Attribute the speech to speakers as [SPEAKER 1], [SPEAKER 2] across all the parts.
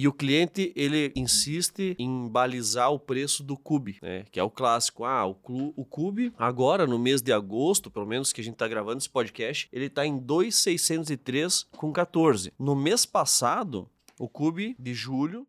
[SPEAKER 1] E o cliente, ele insiste em balizar o preço do cube, né? Que é o clássico. Ah, o, clu, o cube, agora no mês de agosto, pelo menos que a gente tá gravando esse podcast, ele tá em 2,603 com 14. No mês passado, o cube de julho...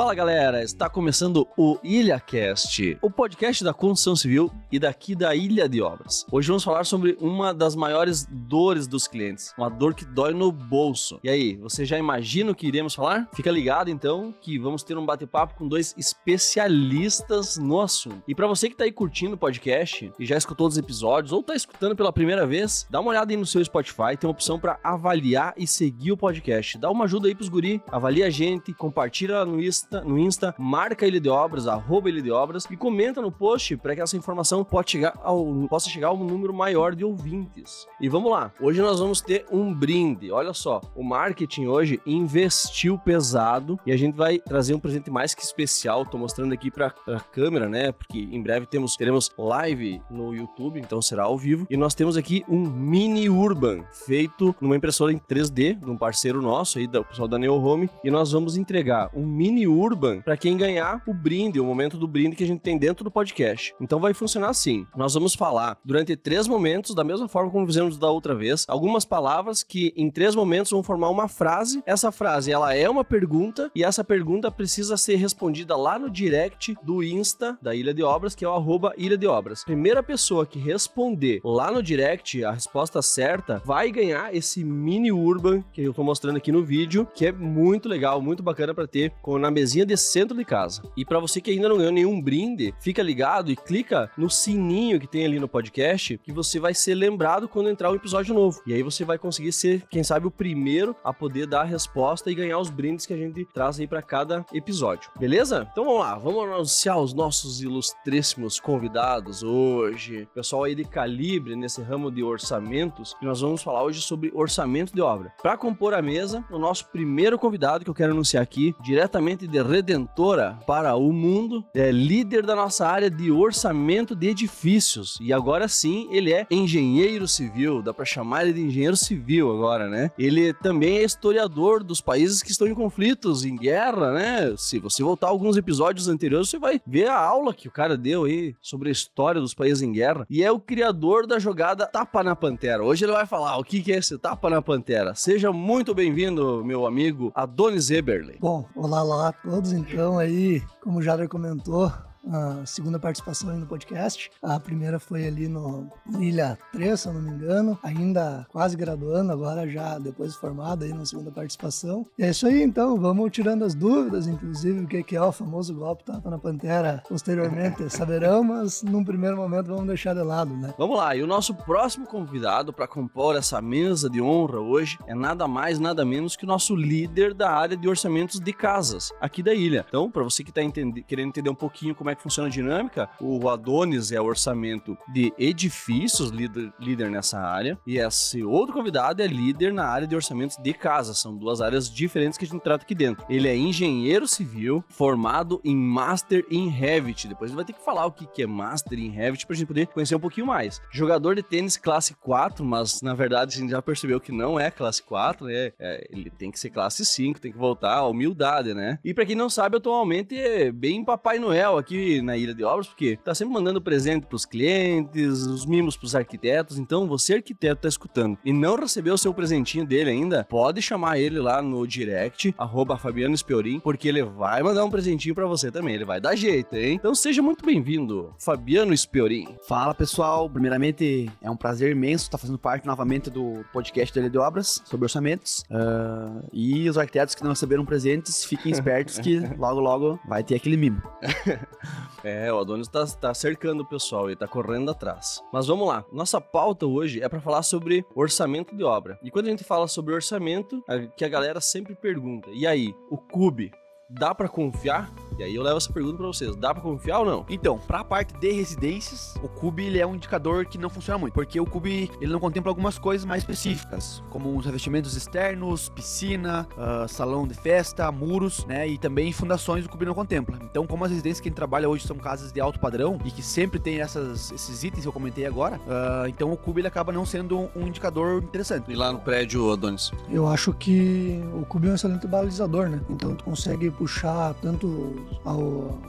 [SPEAKER 1] Fala galera, está começando o IlhaCast, o podcast da construção civil e daqui da Ilha de Obras. Hoje vamos falar sobre uma das maiores dores dos clientes, uma dor que dói no bolso. E aí, você já imagina o que iremos falar? Fica ligado então que vamos ter um bate-papo com dois especialistas no assunto. E para você que está aí curtindo o podcast e já escutou os episódios ou está escutando pela primeira vez, dá uma olhada aí no seu Spotify, tem uma opção para avaliar e seguir o podcast. Dá uma ajuda aí pros guri, avalia a gente, compartilha no Insta Insta, no Insta, marca Ilha de Obras, arroba Ilha de Obras e comenta no post para que essa informação chegar ao, possa chegar a um número maior de ouvintes. E vamos lá, hoje nós vamos ter um brinde. Olha só, o marketing hoje investiu pesado e a gente vai trazer um presente mais que especial. Tô mostrando aqui para a câmera, né? Porque em breve temos teremos live no YouTube, então será ao vivo. E nós temos aqui um mini Urban feito numa impressora em 3D de um parceiro nosso aí, do pessoal da Neo Home, e nós vamos entregar um mini Urban para quem ganhar o brinde, o momento do brinde que a gente tem dentro do podcast. Então vai funcionar assim. Nós vamos falar durante três momentos, da mesma forma como fizemos da outra vez, algumas palavras que em três momentos vão formar uma frase. Essa frase ela é uma pergunta e essa pergunta precisa ser respondida lá no direct do Insta da Ilha de Obras, que é o arroba Ilha de Obras. Primeira pessoa que responder lá no direct a resposta certa vai ganhar esse mini Urban que eu tô mostrando aqui no vídeo, que é muito legal, muito bacana para ter na de centro de casa. E para você que ainda não ganhou nenhum brinde, fica ligado e clica no sininho que tem ali no podcast, que você vai ser lembrado quando entrar um episódio novo. E aí você vai conseguir ser, quem sabe, o primeiro a poder dar a resposta e ganhar os brindes que a gente traz aí para cada episódio. Beleza? Então vamos lá, vamos anunciar os nossos ilustríssimos convidados hoje. Pessoal aí de calibre nesse ramo de orçamentos, e nós vamos falar hoje sobre orçamento de obra. Para compor a mesa, o nosso primeiro convidado que eu quero anunciar aqui, diretamente de redentora para o mundo, é líder da nossa área de orçamento de edifícios. E agora sim, ele é engenheiro civil, dá para chamar ele de engenheiro civil agora, né? Ele também é historiador dos países que estão em conflitos, em guerra, né? Se você voltar alguns episódios anteriores, você vai ver a aula que o cara deu aí sobre a história dos países em guerra. E é o criador da jogada Tapa na Pantera. Hoje ele vai falar o que é esse Tapa na Pantera. Seja muito bem-vindo, meu amigo Adonis Eberle.
[SPEAKER 2] Bom, olá lá a todos então aí, como o Jader comentou, a segunda participação no podcast. A primeira foi ali no, Ilha 3, se eu não me engano, ainda quase graduando, agora já depois formado aí na segunda participação. E é isso aí, então, vamos tirando as dúvidas, inclusive o que é o famoso golpe tapa na pantera, posteriormente saberão, mas num primeiro momento vamos deixar de lado, né?
[SPEAKER 1] Vamos lá, e o nosso próximo convidado para compor essa mesa de honra hoje é nada mais, nada menos que o nosso líder da área de orçamentos de casas aqui da ilha. Então, para você que está querendo entender um pouquinho como é que funciona a dinâmica, o Adonis é orçamento de edifícios, líder, líder nessa área, e esse outro convidado é líder na área de orçamentos de casa. São duas áreas diferentes que a gente trata aqui dentro. Ele é engenheiro civil, formado em Master in Revit. Depois ele vai ter que falar o que é Master in Revit pra gente poder conhecer um pouquinho mais. Jogador de tênis classe 4, mas na verdade a gente já percebeu que não é classe 4, né? É, ele tem que ser classe 5, tem que voltar à humildade, né? E para quem não sabe, atualmente é bem Papai Noel aqui na Ilha de Obras, porque tá sempre mandando presente pros clientes, os mimos pros arquitetos. Então, você, arquiteto, tá escutando e não recebeu o seu presentinho dele ainda, pode chamar ele lá no direct, arroba Fabiano Espiorim, porque ele vai mandar um presentinho para você também. Ele vai dar jeito, hein? Então, seja muito bem-vindo, Fabiano Espiorim.
[SPEAKER 3] Fala, pessoal. Primeiramente, é um prazer imenso estar fazendo parte novamente do podcast da Ilha de Obras sobre orçamentos. Uh, e os arquitetos que não receberam presentes, fiquem espertos que logo, logo vai ter aquele mimo.
[SPEAKER 1] É, o Adonis tá, tá cercando o pessoal, ele tá correndo atrás. Mas vamos lá, nossa pauta hoje é para falar sobre orçamento de obra. E quando a gente fala sobre orçamento, é que a galera sempre pergunta, e aí, o CUBE, dá para confiar? E aí eu levo essa pergunta pra vocês. Dá pra confiar ou não?
[SPEAKER 3] Então, para a parte de residências, o CUB ele é um indicador que não funciona muito, porque o CUB ele não contempla algumas coisas mais específicas, como os revestimentos externos, piscina, uh, salão de festa, muros, né, e também fundações o CUB não contempla. Então, como as residências que a gente trabalha hoje são casas de alto padrão e que sempre tem essas, esses itens que eu comentei agora, uh, então o CUB ele acaba não sendo um indicador interessante.
[SPEAKER 1] E lá no prédio, Adonis?
[SPEAKER 2] Eu acho que o CUB é um excelente balizador, né? Então tu consegue puxar tanto ao,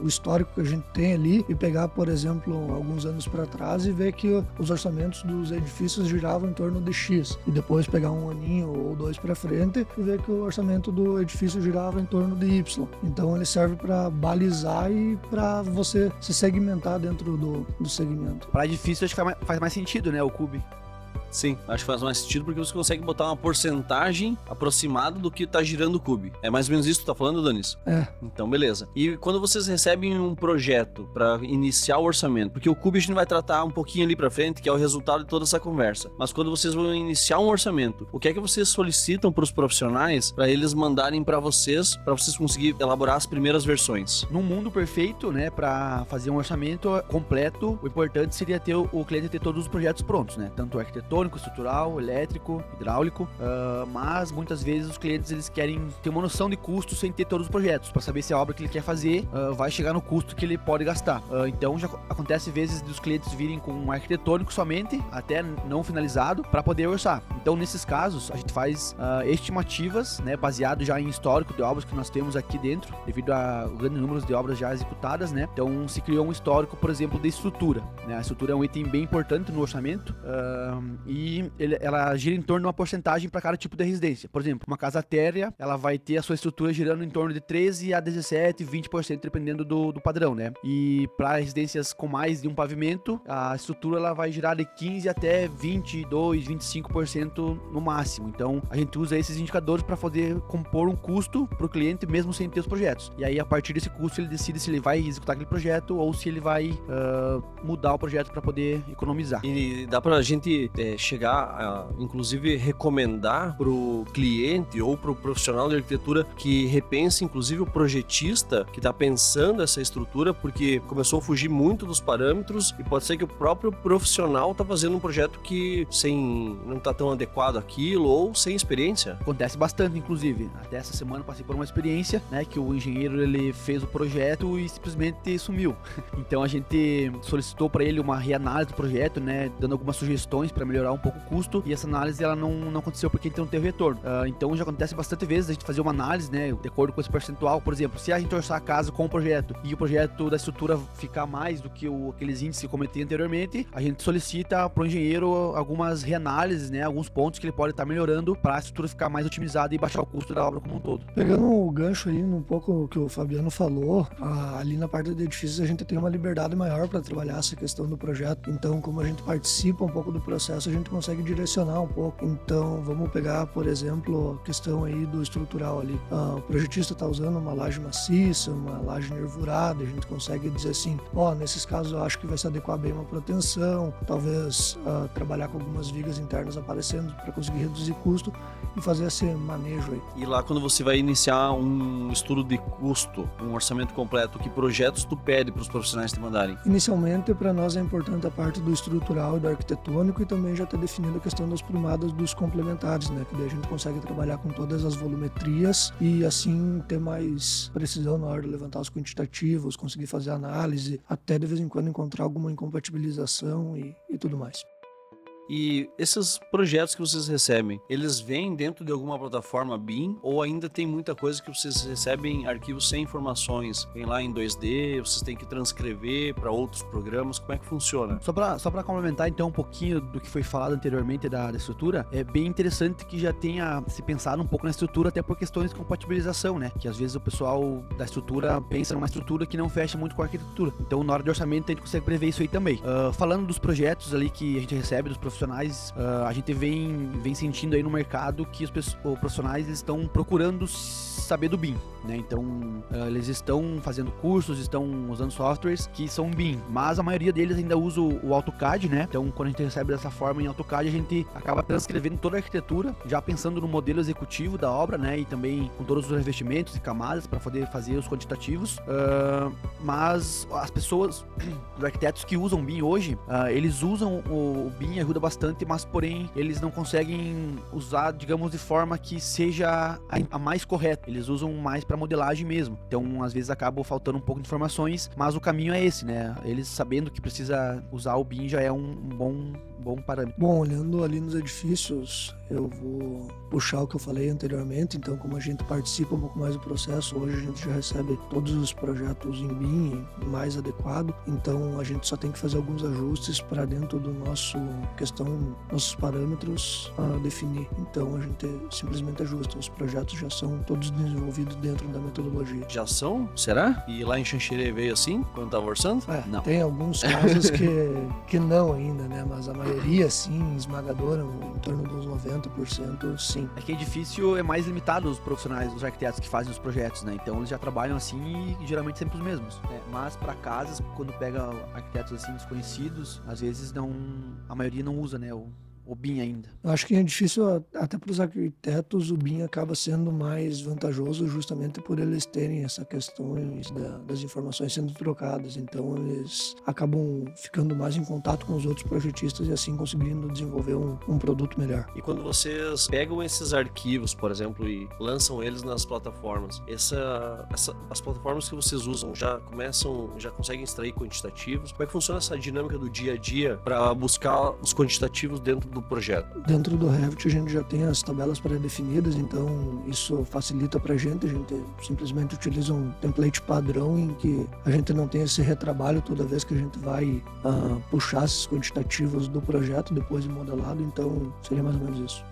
[SPEAKER 2] o histórico que a gente tem ali e pegar, por exemplo, alguns anos para trás e ver que os orçamentos dos edifícios giravam em torno de X e depois pegar um aninho ou dois para frente e ver que o orçamento do edifício girava em torno de Y. Então ele serve para balizar e para você se segmentar dentro do, do segmento.
[SPEAKER 3] Para edifício acho que faz mais, sentido, né, o CUB.
[SPEAKER 1] Sim, acho que faz mais sentido porque você consegue botar uma porcentagem aproximada do que tá girando o cube. É mais ou menos isso que tu tá falando, Danis?
[SPEAKER 2] É.
[SPEAKER 1] Então, beleza. E quando vocês recebem um projeto para iniciar o orçamento, porque o cube a gente vai tratar um pouquinho ali para frente, que é o resultado de toda essa conversa. Mas quando vocês vão iniciar um orçamento, o que é que vocês solicitam para os profissionais para eles mandarem para vocês, para vocês conseguir elaborar as primeiras versões?
[SPEAKER 3] Num mundo perfeito, né, para fazer um orçamento completo, o importante seria ter o, o cliente ter todos os projetos prontos, né? Tanto arquitetônico mecânico, estrutural, elétrico, hidráulico, uh, mas muitas vezes os clientes eles querem ter uma noção de custo sem ter todos os projetos, para saber se a obra que ele quer fazer uh, vai chegar no custo que ele pode gastar. Uh, então já acontece vezes dos clientes virem com um arquitetônico somente, até não finalizado, para poder orçar. Então nesses casos a gente faz estimativas, né, baseado já em histórico de obras que nós temos aqui dentro, devido a grandes números de obras já executadas, né. Então se criou um histórico, por exemplo, de estrutura. Né? A estrutura é um item bem importante no orçamento e ele, ela gira em torno de uma porcentagem para cada tipo de residência. Por exemplo, uma casa térrea, ela vai ter a sua estrutura girando em torno de 13 a 17, 20%, dependendo do, do padrão, né? E para residências com mais de um pavimento, a estrutura ela vai girar de 15 até 22, 25% no máximo. Então, a gente usa esses indicadores para poder compor um custo para o cliente mesmo sem ter os projetos. E aí, a partir desse custo, ele decide se ele vai executar aquele projeto ou se ele vai uh, mudar o projeto para poder economizar.
[SPEAKER 1] E dá para a gente é, chegar a, inclusive, recomendar para o cliente ou para o profissional de arquitetura que repense, inclusive, o projetista que está pensando essa estrutura, porque começou a fugir muito dos parâmetros e pode ser que o próprio profissional está fazendo um projeto que sem não está tão adequado àquilo ou sem experiência.
[SPEAKER 3] Acontece bastante, inclusive. Até essa semana passei por uma experiência, né, que o engenheiro ele fez o projeto e simplesmente sumiu. Então a gente solicitou para ele uma reanálise do projeto, né, dando algumas sugestões para melhorar um pouco o custo e essa análise ela não, não aconteceu porque a gente não teve retorno. Uh, então já acontece bastante vezes a gente fazer uma análise, né, de acordo com esse percentual. Por exemplo, se a gente orçar a casa com o projeto e o projeto da estrutura ficar mais do que o, aqueles índices que eu comentei anteriormente, a gente solicita para o engenheiro algumas reanálises, né, alguns pontos que ele pode estar tá melhorando para a estrutura ficar mais otimizada e baixar o custo da obra como um todo.
[SPEAKER 2] Pegando o gancho aí um pouco que o Fabiano falou, uh, ali na parte do edifício a gente tem uma liberdade maior para trabalhar essa questão do projeto. Então, como a gente participa um pouco do processo, a gente consegue consegue direcionar um pouco. Então, vamos pegar, por exemplo, a questão aí do estrutural ali. Ah, o projetista está usando uma laje maciça, uma laje nervurada, a gente consegue dizer assim, ó, oh, nesses casos eu acho que vai se adequar bem uma proteção, talvez uh, trabalhar com algumas vigas internas aparecendo para conseguir reduzir custo e fazer esse manejo aí.
[SPEAKER 1] E lá quando você vai iniciar um estudo de custo, um orçamento completo, que projetos tu pede para os profissionais te mandarem?
[SPEAKER 2] Inicialmente, para nós é importante a parte do estrutural e do arquitetônico e também já definido a questão das primadas dos complementares, né? Que daí a gente consegue trabalhar com todas as volumetrias e assim ter mais precisão na hora de levantar os quantitativos, conseguir fazer análise, até de vez em quando encontrar alguma incompatibilização e, e tudo mais.
[SPEAKER 1] E esses projetos que vocês recebem, eles vêm dentro de alguma plataforma BIM ou ainda tem muita coisa que vocês recebem arquivos sem informações? Vem lá em 2D, vocês têm que transcrever para outros programas, como é que funciona?
[SPEAKER 3] Só para só complementar então um pouquinho do que foi falado anteriormente da, da, estrutura, é bem interessante que já tenha se pensado um pouco na estrutura até por questões de compatibilização, né? Que às vezes o pessoal da estrutura pensa numa estrutura que não fecha muito com a arquitetura. Então na hora de orçamento a gente consegue prever isso aí também. Uh, falando dos projetos ali que a gente recebe dos profissionais uh, a gente vem, vem sentindo aí no mercado que os, os profissionais estão procurando saber do BIM, né? Então, uh, eles estão fazendo cursos, estão usando softwares que são BIM, mas a maioria deles ainda usa o AutoCAD, né? Então, quando a gente recebe dessa forma em AutoCAD, a gente acaba transcrevendo toda a arquitetura, já pensando no modelo executivo da obra, né? E também com todos os revestimentos e camadas para poder fazer os quantitativos. Uh, mas as pessoas, os arquitetos que usam BIM hoje, uh, eles usam o, o BIM, ajuda bastante, mas porém eles não conseguem usar, digamos, de forma que seja a, mais correta. Eles usam mais para modelagem mesmo. Então, às vezes acaba faltando um pouco de informações, mas o caminho é esse, né? Eles sabendo que precisa usar o BIM já é um, um bom bom parâmetro.
[SPEAKER 2] Bom, olhando ali nos edifícios, eu vou puxar o que eu falei anteriormente. Então, como a gente participa um pouco mais do processo, hoje a gente já recebe todos os projetos em BIM mais adequado. Então, a gente só tem que fazer alguns ajustes para dentro do nosso questão, nossos parâmetros a definir. Então, a gente simplesmente ajusta. Os projetos já são todos desenvolvidos dentro da metodologia.
[SPEAKER 1] Já são? Será? E lá em Xanxerê veio assim, quando estava orçando?
[SPEAKER 2] É, não. Tem alguns casos que, que não ainda, né? Mas a maioria maioria, sim, esmagadora, em torno dos 90%, sim.
[SPEAKER 3] É que edifício é mais limitado os profissionais, os arquitetos que fazem os projetos, né? Então eles já trabalham assim e geralmente sempre os mesmos. Né? Mas para casas, quando pega arquitetos assim desconhecidos, às vezes não, a maioria não usa, né? O, o BIM ainda?
[SPEAKER 2] Acho que é difícil, até para os arquitetos, o BIM acaba sendo mais vantajoso justamente por eles terem essa questão da, das informações sendo trocadas. Então, eles acabam ficando mais em contato com os outros projetistas e assim conseguindo desenvolver um, um produto melhor.
[SPEAKER 1] E quando vocês pegam esses arquivos, por exemplo, e lançam eles nas plataformas, essa, essa, as plataformas que vocês usam já começam, já conseguem extrair quantitativos? Como é que funciona essa dinâmica do dia a dia para buscar os quantitativos dentro do projeto?
[SPEAKER 2] Dentro do Revit a gente já tem as tabelas pré-definidas, então isso facilita para a gente. A gente simplesmente utiliza um template padrão em que a gente não tem esse retrabalho toda vez que a gente vai uh, puxar esses quantitativos do projeto depois de modelado, então seria mais ou menos isso.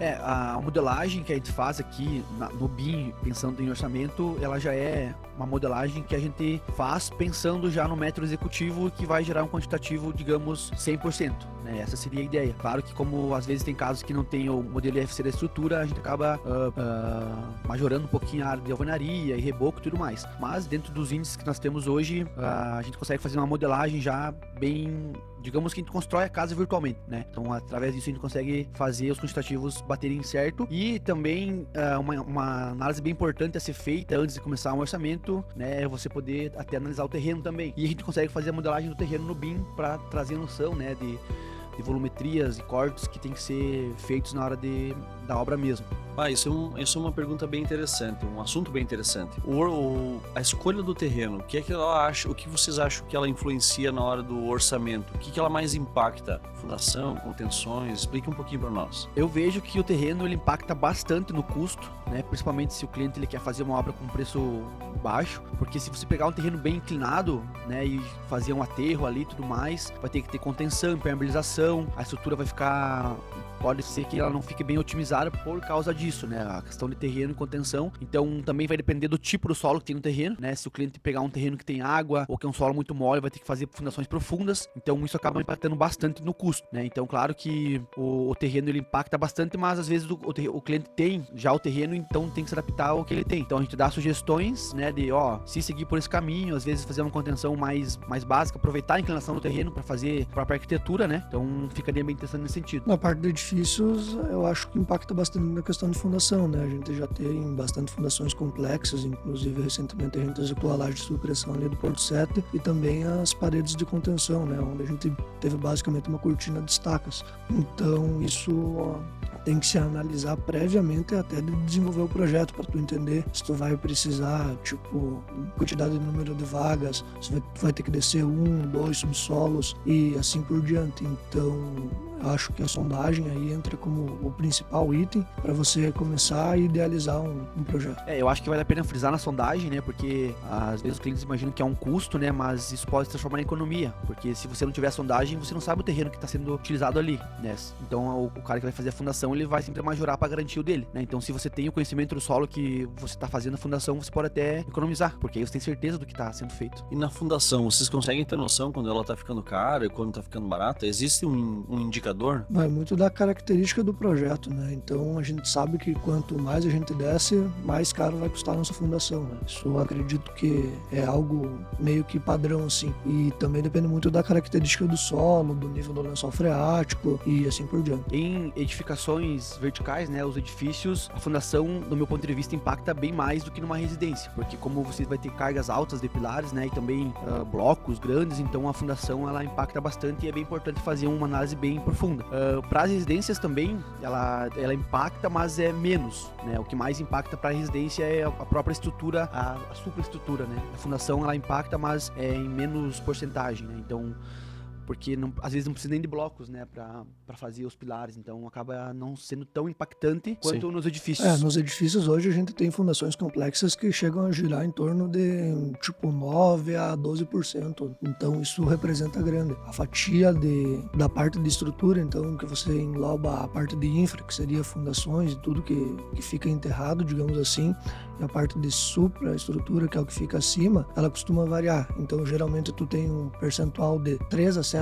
[SPEAKER 3] É, a modelagem que a gente faz aqui na, no BIM, pensando em orçamento, ela já é uma modelagem que a gente faz pensando já no método executivo que vai gerar um quantitativo, digamos, 100%. Né? Essa seria a ideia. Claro que como às vezes tem casos que não tem o modelo IFC da estrutura, a gente acaba uh, uh, majorando um pouquinho a área de alvenaria e reboco e tudo mais. Mas dentro dos índices que nós temos hoje, uh, a gente consegue fazer uma modelagem já bem digamos que a gente constrói a casa virtualmente, né? Então, através disso, a gente consegue fazer os quantitativos baterem certo. E também, uh, uma, uma, análise bem importante a ser feita antes de começar um orçamento, né? Você poder até analisar o terreno também. E a gente consegue fazer a modelagem do terreno no BIM para trazer noção, né? De, de volumetrias e cortes que tem que ser feitos na hora de, da obra mesmo.
[SPEAKER 1] Ah, isso é, um, isso é uma pergunta bem interessante, um assunto bem interessante. O, o, a escolha do terreno, o que é que ela acha, o que vocês acham que ela influencia na hora do orçamento? O que, que ela mais impacta? Fundação, contenções? Explique um pouquinho para nós.
[SPEAKER 3] Eu vejo que o terreno ele impacta bastante no custo, né? Principalmente se o cliente ele quer fazer uma obra com preço baixo, porque se você pegar um terreno bem inclinado, né, e fazer um aterro ali e tudo mais, vai ter que ter contenção, impermeabilização, a estrutura vai ficar pode ser que ela não fique bem otimizada por causa disso, né? A questão de terreno e contenção. Então também vai depender do tipo do solo que tem no terreno, né? Se o cliente pegar um terreno que tem água ou que é um solo muito mole, vai ter que fazer fundações profundas. Então isso acaba impactando bastante no custo, né? Então claro que o, o terreno ele impacta bastante, mas às vezes o, o, o, cliente tem já o terreno, então tem que se adaptar ao que ele tem. Então a gente dá sugestões, né? De ó, se seguir por esse caminho, às vezes fazer uma contenção mais, mais básica, aproveitar a inclinação do terreno para fazer a própria arquitetura, né? Então ficaria bem interessante nesse sentido.
[SPEAKER 2] Na parte do edifícios, eu acho que impacta bastante na questão de fundação, né? A gente já tem bastante fundações complexas, inclusive recentemente a gente executou a laje de supressão ali do Porto 7 e também as paredes de contenção, né? Onde a gente teve basicamente uma cortina de estacas. Então isso tem que se analisar previamente até de desenvolver o projeto para tu entender se tu vai precisar, tipo, quantidade de número de vagas, se vai, tu vai ter que descer um, dois subsolos e assim por diante. Então acho que a sondagem aí entra como o principal item para você começar a idealizar um, um, projeto.
[SPEAKER 3] É, eu acho que vale a pena frisar na sondagem, né? Porque às vezes os clientes imaginam que é um custo, né? Mas isso pode se transformar em economia. Porque se você não tiver sondagem, você não sabe o terreno que está sendo utilizado ali, né? Então o, cara que vai fazer a fundação, ele vai sempre majorar para garantir o dele, né? Então se você tem o conhecimento do solo que você está fazendo a fundação, você pode até economizar, porque aí você tem certeza do que está sendo feito.
[SPEAKER 1] E na fundação, vocês conseguem ter noção quando ela está ficando cara e quando está ficando barata? Existe um, um indicador indicador?
[SPEAKER 2] Vai muito da característica do projeto, né? Então a gente sabe que quanto mais a gente desce, mais caro vai custar a nossa fundação, né? Isso eu acredito que é algo meio que padrão, assim. E também depende muito da característica do solo, do nível do lençol freático e assim por diante.
[SPEAKER 3] Em edificações verticais, né, os edifícios, a fundação, do meu ponto de vista, impacta bem mais do que numa residência, porque como você vai ter cargas altas de pilares, né, e também uh, blocos grandes, então a fundação ela impacta bastante e é bem importante fazer uma análise bem profunda. Uh, para as residências também, ela, ela impacta, mas é menos, né? O que mais impacta para a residência é a própria estrutura, a, a superestrutura, né? A fundação ela impacta, mas é em menos porcentagem, né? Então porque não, às vezes não precisa nem de blocos, né, para fazer os pilares, então acaba não sendo tão impactante quanto Sim. nos edifícios.
[SPEAKER 2] É, nos edifícios hoje a gente tem fundações complexas que chegam a girar em torno de tipo 9 a 12%, então isso representa grande. A fatia de, da parte de estrutura, então que você engloba a parte de infra, que seria fundações e tudo que, que fica enterrado, digamos assim, e a parte de supraestrutura, que é o que fica acima, ela costuma variar. Então, geralmente, tu tem um percentual de 3 a 7%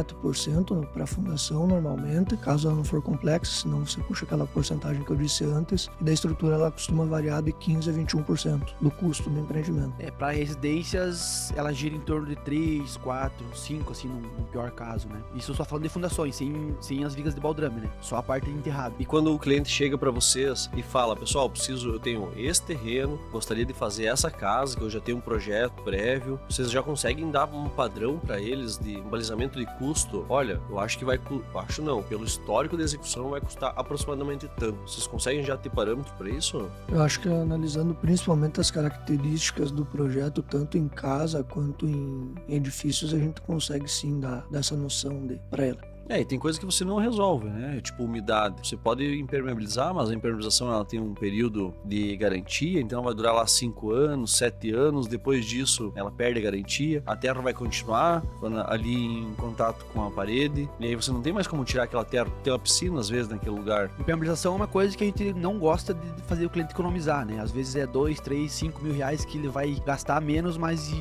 [SPEAKER 2] para a fundação, normalmente, caso ela não for complexa, senão você puxa aquela porcentagem que eu disse antes. E da estrutura, ela costuma variar de 15 a 21% do custo do empreendimento.
[SPEAKER 3] É, para residências, ela gira em torno de 3, 4, 5, assim, no, no pior caso, né? Isso só falando de fundações, sem, sem as vigas de baldrame, né? Só a parte enterrada.
[SPEAKER 1] E quando o cliente chega para vocês e fala, pessoal, preciso, eu tenho esse terreno, gostaria de fazer essa casa, que eu já tenho um projeto prévio. Vocês já conseguem dar um padrão para eles de um balizamento de custo? Olha, eu acho que vai. Acho não, pelo histórico de execução vai custar aproximadamente tanto. Vocês conseguem já ter parâmetro para isso?
[SPEAKER 2] Eu acho que analisando principalmente as características do projeto, tanto em casa quanto em edifícios, a gente consegue sim dar dessa noção de para ela.
[SPEAKER 1] É, e tem coisa que você não resolve, né? Tipo umidade. Você pode impermeabilizar, mas a impermeabilização ela tem um período de garantia, então vai durar lá 5 anos, 7 anos. Depois disso, ela perde a garantia. A terra vai continuar ali em contato com a parede. E aí você não tem mais como tirar aquela terra. Tem uma piscina, às vezes, naquele lugar.
[SPEAKER 3] Impermeabilização é uma coisa que a gente não gosta de fazer o cliente economizar, né? Às vezes é 2, 3, 5 mil reais que ele vai gastar menos, mas e,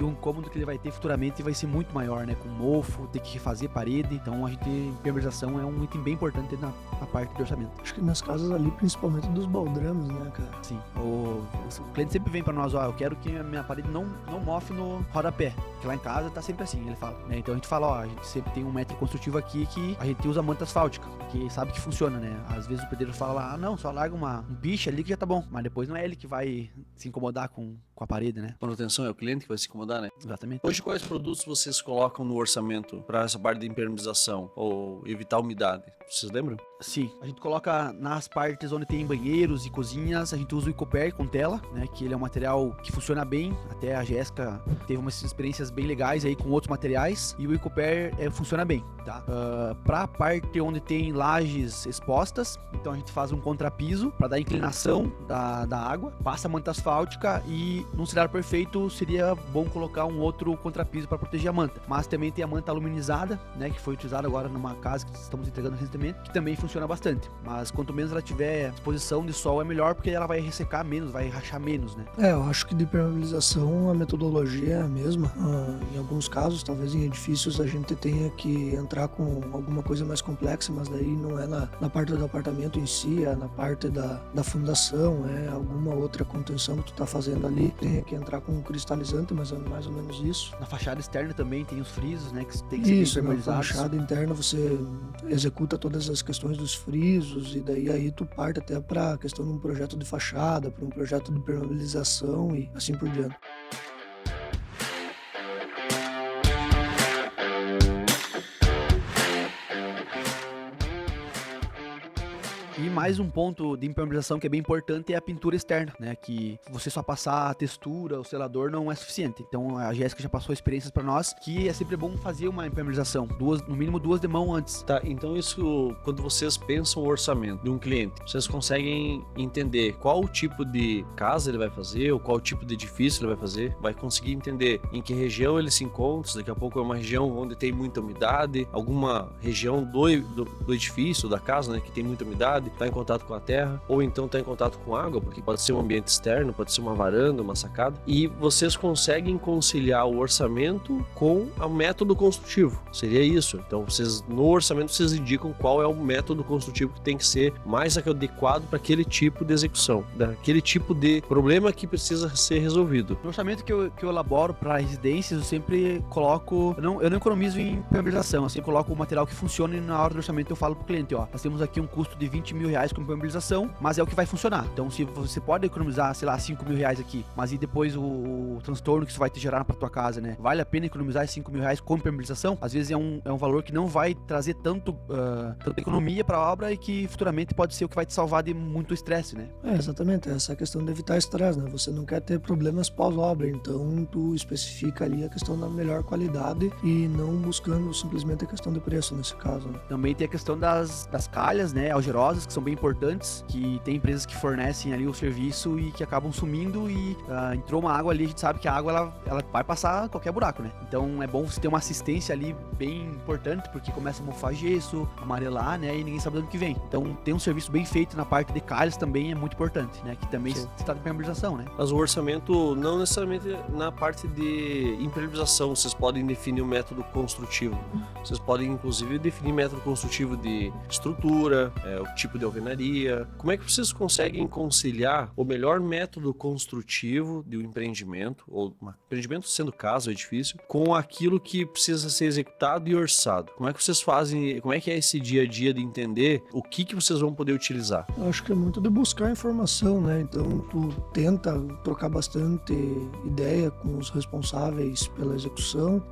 [SPEAKER 3] um incômodo que ele vai ter futuramente vai ser muito maior, né? Com mofo, ter que refazer parede. Então a gente impermeabilização é um item bem importante na, na, parte de orçamento.
[SPEAKER 2] Acho que nas casas ali, principalmente dos baldrames, né, cara?
[SPEAKER 3] Sim. O, o cliente sempre vem para nós, ó, eu quero que a minha parede não, não mofe no rodapé. Que lá em casa tá sempre assim, ele fala. Né? Então a gente fala, ó, a gente sempre tem um método construtivo aqui que a gente usa manta asfáltica, que sabe que funciona, né? Às vezes o pedreiro fala lá, ah, não, só larga uma, um bicho ali que já tá bom. Mas depois não é ele que vai se incomodar com, com a parede, né?
[SPEAKER 1] Manutenção é o cliente que vai se incomodar, né?
[SPEAKER 3] Exatamente.
[SPEAKER 1] Hoje, quais produtos vocês colocam no orçamento para essa parte de impermeabilização ou evitar umidade? Vocês lembram?
[SPEAKER 3] Sim, a gente coloca nas partes onde tem banheiros e cozinhas, a gente usa o Icoper com tela, né? Que ele é um material que funciona bem. Até a Jéssica teve umas experiências bem legais aí com outros materiais e o Icoper é, funciona bem, tá? Uh, pra parte onde tem lajes expostas, então a gente faz um contrapiso para dar inclinação da, da água, passa manta asfáltica e num cenário perfeito seria bom colocar um outro contrapiso para proteger a manta. Mas também tem a manta aluminizada, né? Que foi utilizada agora numa casa que estamos entregando recentemente, que também funciona bastante. Mas quanto menos ela tiver exposição de sol, é melhor porque ela vai ressecar menos, vai rachar menos, né?
[SPEAKER 2] É, eu acho que de impermeabilização a metodologia é a mesma. Ah, em alguns casos, talvez em edifícios, a gente tenha que entrar com alguma coisa mais complexa, mas daí não é na, na parte do apartamento em si, é na parte da, da fundação, é alguma outra contenção que tu tá fazendo ali. Tem que entrar com um cristalizante, mas é mais ou menos isso.
[SPEAKER 3] Na fachada externa também tem os frisos, né? Que tem que
[SPEAKER 2] ser Isso, na fachada interna você executa todas as questões dos frisos, e daí aí tu parte até para a questão de um projeto de fachada, para um projeto de permeabilização e assim por diante.
[SPEAKER 3] Mais um ponto de impermeabilização que é bem importante é a pintura externa, né? Que você só passar a textura, o selador não é suficiente. Então a Jéssica já passou experiências para nós que é sempre bom fazer uma impermeabilização, duas, no mínimo duas de mão antes.
[SPEAKER 1] Tá, então isso quando vocês pensam o orçamento de um cliente, vocês conseguem entender qual o tipo de casa ele vai fazer, ou qual tipo de edifício ele vai fazer, vai conseguir entender em que região ele se encontra, daqui a pouco é uma região onde tem muita umidade, alguma região do, do, do edifício, da casa, né, que tem muita umidade, em contato com a terra, ou então está em contato com água, porque pode ser um ambiente externo, pode ser uma varanda, uma sacada, e vocês conseguem conciliar o orçamento com o método construtivo. Seria isso. Então, vocês no orçamento vocês indicam qual é o método construtivo que tem que ser mais adequado para aquele tipo de execução, daquele tipo de problema que precisa ser resolvido.
[SPEAKER 3] No orçamento que eu, que eu elaboro para residências, eu sempre coloco, eu não, eu não economizo em permeabilização, eu sempre coloco o material que funcione na hora do orçamento eu falo pro cliente, ó, nós temos aqui um custo de 20 mil reais com permeabilização, mas é o que vai funcionar. Então, se você pode economizar, sei lá, 5 mil reais aqui, mas e depois o, o transtorno que isso vai te gerar para tua casa, né? Vale a pena economizar esses 5 mil reais com permeabilização? Às vezes é um, é um valor que não vai trazer tanto, uh, tanta economia para a obra e que futuramente pode ser o que vai te salvar de muito estresse, né?
[SPEAKER 2] É, exatamente. Essa é questão de evitar estresse, né? Você não quer ter problemas pós-obra, então tu especifica ali a questão da melhor qualidade e não buscando simplesmente a questão de preço nesse caso. Né?
[SPEAKER 3] Também tem a questão das, das calhas, né? Algerosas, que são bem importantes, que tem empresas que fornecem ali o serviço e que acabam sumindo e uh, entrou uma água ali, a gente sabe que a água ela, ela vai passar qualquer buraco, né? Então é bom você ter uma assistência ali bem importante, porque começa a mofar gesso, amarelar, né? E ninguém sabe de onde que vem. Então tem um serviço bem feito na parte de calhas também é muito importante, né? Que também está de impermeabilização, né?
[SPEAKER 1] Mas o orçamento não necessariamente na parte de impermeabilização, vocês podem definir o método construtivo. Vocês podem inclusive definir método construtivo de estrutura, é, o tipo de alvenaria. Como é que vocês conseguem conciliar o melhor método construtivo de um empreendimento, ou um empreendimento sendo casa ou edifício, com aquilo que precisa ser executado e orçado? Como é que vocês fazem, como é que é esse dia a dia de entender o que, que vocês vão poder utilizar?
[SPEAKER 2] Eu acho que é muito de buscar informação, né? Então tu tenta trocar bastante ideia com os responsáveis pela execução,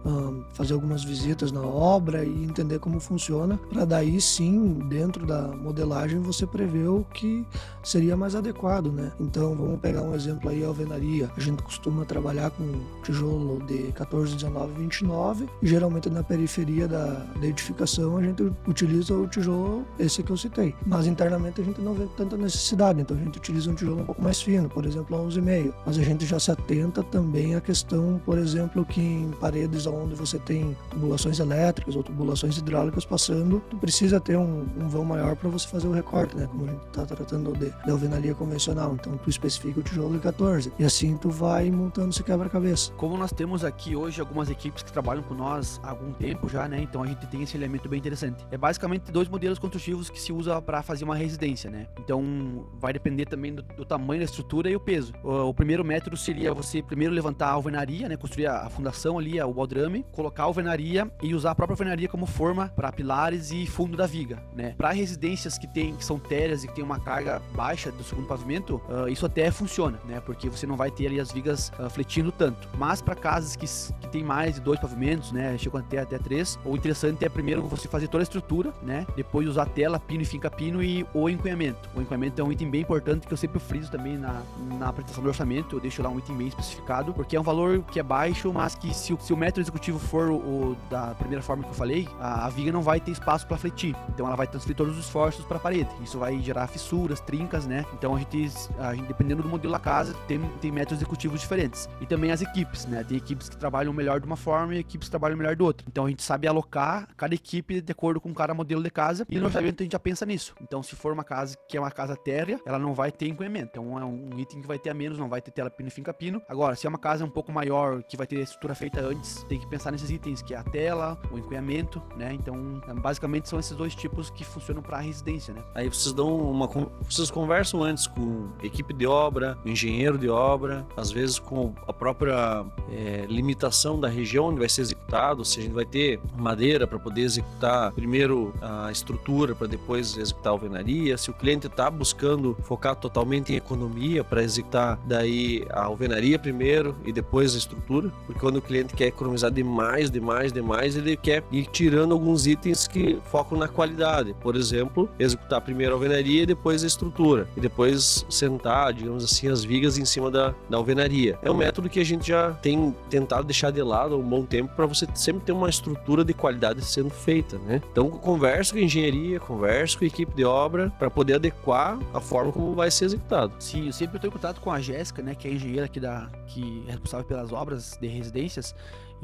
[SPEAKER 2] fazer algumas visitas na obra e entender como funciona, para daí sim, dentro da modelagem, você prever o que seria mais adequado, né? Então vamos pegar um exemplo aí, a alvenaria. A gente costuma trabalhar com tijolo de 14, 19, 29 e geralmente na periferia da, da edificação a gente utiliza o tijolo esse que eu citei. Mas internamente a gente não vê tanta necessidade, então a gente utiliza um tijolo um pouco mais fino, por exemplo, a 11,5. Mas a gente já se atenta também à questão, por exemplo, que em paredes onde você tem tubulações elétricas ou tubulações hidráulicas passando, tu precisa ter um, um vão maior para você fazer o recorte, né? Como a gente está tratando de, de alvenaria convencional. Então tu especifica o tijolo de 14 e assim tu vai montando esse quebra-cabeça.
[SPEAKER 3] Como nós temos aqui hoje algumas equipes que trabalham com nós há algum tempo já, né? Então a gente tem esse elemento bem interessante. É basicamente dois modelos construtivos que se usa para fazer uma residência, né? Então vai depender também do, do, tamanho da estrutura e o peso. O, o, primeiro método seria você primeiro levantar a alvenaria, né? Construir a, a fundação ali, o baldrame, colocar a alvenaria e usar a própria alvenaria como forma para pilares e fundo da viga, né? Para residências que tem que são térreas e que tem uma carga baixa do segundo pavimento, uh, isso até funciona, né? Porque você não vai ter ali as vigas uh, fletindo tanto. Mas para casas que, que tem mais de dois pavimentos, né? Chegam até até três, o interessante é primeiro você fazer toda a estrutura, né? Depois usar tela, pino e finca pino e o encunhamento. O encunhamento é um item bem importante que eu sempre friso também na, na apresentação do orçamento. Eu deixo lá um item bem especificado, porque é um valor que é baixo, mas que se o, se o método executivo for o, o da primeira forma que eu falei, a, a viga não vai ter espaço para fletir. Então ela vai transferir todos os esforços para a parede. Isso vai gerar fissuras, trincas, né? Então a gente, a gente dependendo do modelo da casa, tem, tem métodos executivos diferentes. E também as equipes, né? Tem equipes que trabalham melhor de uma forma e equipes que trabalham melhor de outra. Então a gente sabe alocar cada equipe de acordo com cada modelo de casa e no orçamento a gente já pensa nisso. Então se for uma casa que é uma casa térrea, ela não vai ter encoimento. Então é um item que vai ter a menos, não vai ter tela pino e finca pino. Agora, se é uma casa um pouco maior, que vai ter estrutura feita antes, tem que pensar nesses itens, que é a tela, o encoimento, né? Então, basicamente são esses dois tipos que funcionam para residência, né?
[SPEAKER 1] Aí vocês dão uma vocês conversam antes com equipe de obra, engenheiro de obra, às vezes com a própria é, limitação da região onde vai ser executado, se a gente vai ter madeira para poder executar primeiro a estrutura para depois executar a alvenaria, se o cliente está buscando focar totalmente em economia para executar daí a alvenaria primeiro e depois a estrutura, porque quando o cliente quer economizar demais, demais, demais, ele quer ir tirando alguns itens que focam na qualidade. Por exemplo, executar primeiro a alvenaria e depois a estrutura, e depois sentar, digamos assim, as vigas em cima da, da alvenaria. É um método que a gente já tem tentado deixar de lado há um bom tempo para você sempre ter uma estrutura de qualidade sendo feita, né? Então, conversa com a engenharia, conversa com a equipe de obra para poder adequar a forma como vai ser executado.
[SPEAKER 3] Sim, eu sempre estou em contato com a Jéssica, né, que é a engenheira aqui da que é responsável pelas obras de residências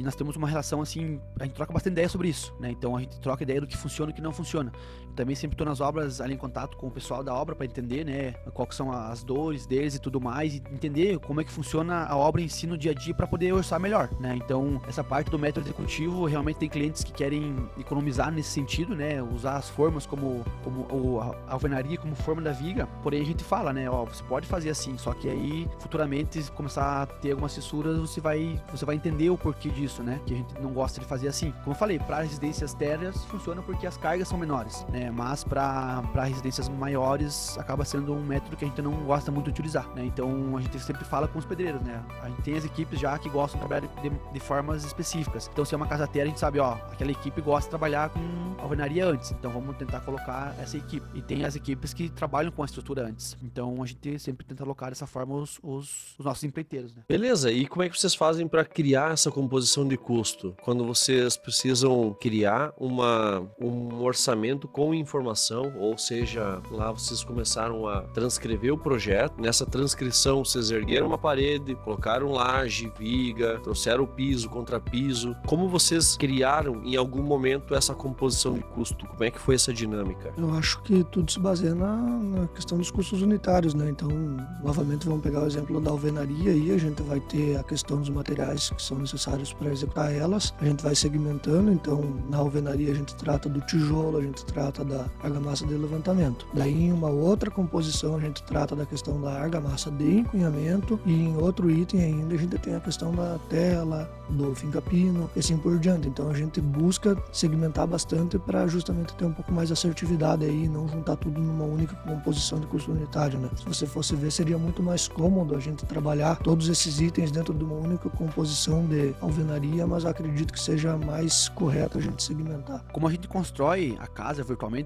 [SPEAKER 3] e nós temos uma relação assim, a gente troca bastante ideia sobre isso, né? Então a gente troca ideia do que funciona e o que não funciona. Também sempre estou nas obras ali em contato com o pessoal da obra para entender, né, quais são as dores deles e tudo mais, e entender como é que funciona a obra em si no dia a dia para poder orçar melhor, né? Então, essa parte do método executivo, realmente tem clientes que querem economizar nesse sentido, né? Usar as formas como, como a alvenaria como forma da viga, porém a gente fala, né, ó, você pode fazer assim, só que aí futuramente começar a ter algumas fissuras, você vai você vai entender o porquê disso, né? Que a gente não gosta de fazer assim. Como eu falei, para residências térreas funciona porque as cargas são menores, né? Mas para residências maiores acaba sendo um método que a gente não gosta muito de utilizar, né? Então a gente sempre fala com os pedreiros, né? A gente tem as equipes já que gostam de trabalhar de, de formas específicas. Então se é uma casa terra, a gente sabe, ó, aquela equipe gosta de trabalhar com alvenaria antes, então vamos tentar colocar essa equipe. E tem as equipes que trabalham com a estrutura antes. Então a gente sempre tenta alocar dessa forma os, os, os nossos empreiteiros, né?
[SPEAKER 1] Beleza, e como é que vocês fazem para criar essa composição de custo? Quando vocês precisam criar uma, um orçamento com informação, ou seja, lá vocês começaram a transcrever o projeto, nessa transcrição vocês ergueram uma parede, colocaram laje, viga, trouxeram o piso, contrapiso. Como vocês criaram em algum momento essa composição de custo? Como é que foi essa dinâmica?
[SPEAKER 2] Eu acho que tudo se baseia na, na questão dos custos unitários, né? Então, novamente, vamos pegar o exemplo da alvenaria e a gente vai ter a questão dos materiais que são necessários para executar elas. A gente vai segmentando, então, na alvenaria a gente trata do tijolo, a gente trata da argamassa de levantamento. Daí, em uma outra composição, a gente trata da questão da argamassa de encunhamento e em outro item ainda a gente tem a questão da tela, do finca-pino e assim por diante. Então, a gente busca segmentar bastante para justamente ter um pouco mais de assertividade aí, não juntar tudo numa única composição de custo unitário, né? Se você fosse ver, seria muito mais cômodo a gente trabalhar todos esses itens dentro de uma única composição de alvenaria, mas acredito que seja mais correto a gente segmentar.
[SPEAKER 3] Como a gente constrói a casa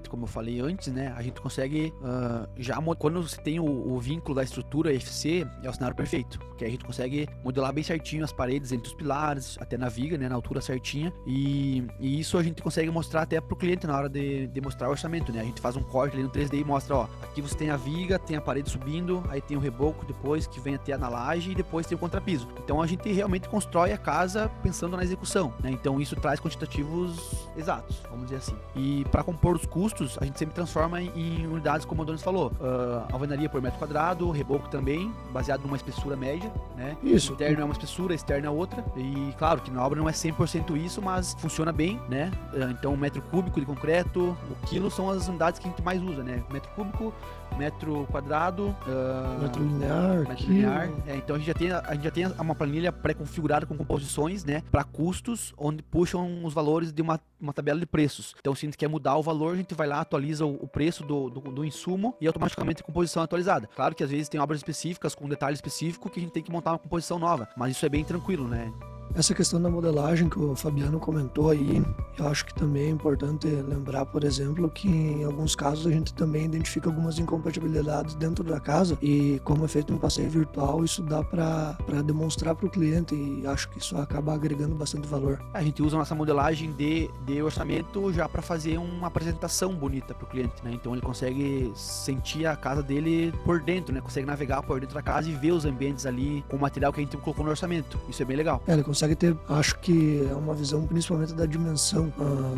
[SPEAKER 3] como eu falei antes, né? A gente consegue uh, já quando você tem o, o, vínculo da estrutura FC, é o cenário perfeito, que a gente consegue modelar bem certinho as paredes entre os pilares, até na viga, né? Na altura certinha, e, e isso a gente consegue mostrar até pro cliente na hora de, de mostrar o orçamento, né? A gente faz um corte ali no 3D e mostra, ó, aqui você tem a viga, tem a parede subindo, aí tem o reboco depois que vem até na laje e depois tem o contrapiso. Então a gente realmente constrói a casa pensando na execução, né? Então isso traz quantitativos exatos, vamos dizer assim. E para compor os custos, a gente sempre transforma em unidades como o Donis falou, uh, alvenaria por metro quadrado, reboco também, baseado numa espessura média, né?
[SPEAKER 2] Isso.
[SPEAKER 3] Interno é uma espessura, externo é outra. E claro que na obra não é 100% isso, mas funciona bem, né? Uh, então, metro cúbico de concreto, o quilo são as unidades que a gente mais usa, né? Metro cúbico, metro quadrado, uh,
[SPEAKER 2] metro linear,
[SPEAKER 3] metro linear. É, então a gente já tem a gente já tem uma planilha pré-configurada com composições, né, para custos, onde puxam os valores de uma, uma tabela de preços. Então se a gente quer mudar o valor, a gente vai lá, atualiza o, o preço do, do, do, insumo e automaticamente a composição é atualizada. Claro que às vezes tem obras específicas com detalhe específico que a gente tem que montar uma composição nova, mas isso é bem tranquilo, né?
[SPEAKER 2] Essa questão da modelagem que o Fabiano comentou aí, eu acho que também é importante lembrar, por exemplo, que em alguns casos a gente também identifica algumas incompatibilidades dentro da casa e como é feito um passeio virtual, isso dá para demonstrar para o cliente e acho que isso acaba agregando bastante valor.
[SPEAKER 3] A gente usa nossa modelagem de, de orçamento já para fazer uma apresentação bonita para o cliente, né? Então ele consegue sentir a casa dele por dentro, né? Consegue navegar por dentro da casa e ver os ambientes ali com o material que a gente colocou no orçamento. Isso é bem legal.
[SPEAKER 2] É, ele consegue consegue ter, acho que é uma visão principalmente da dimensão ah,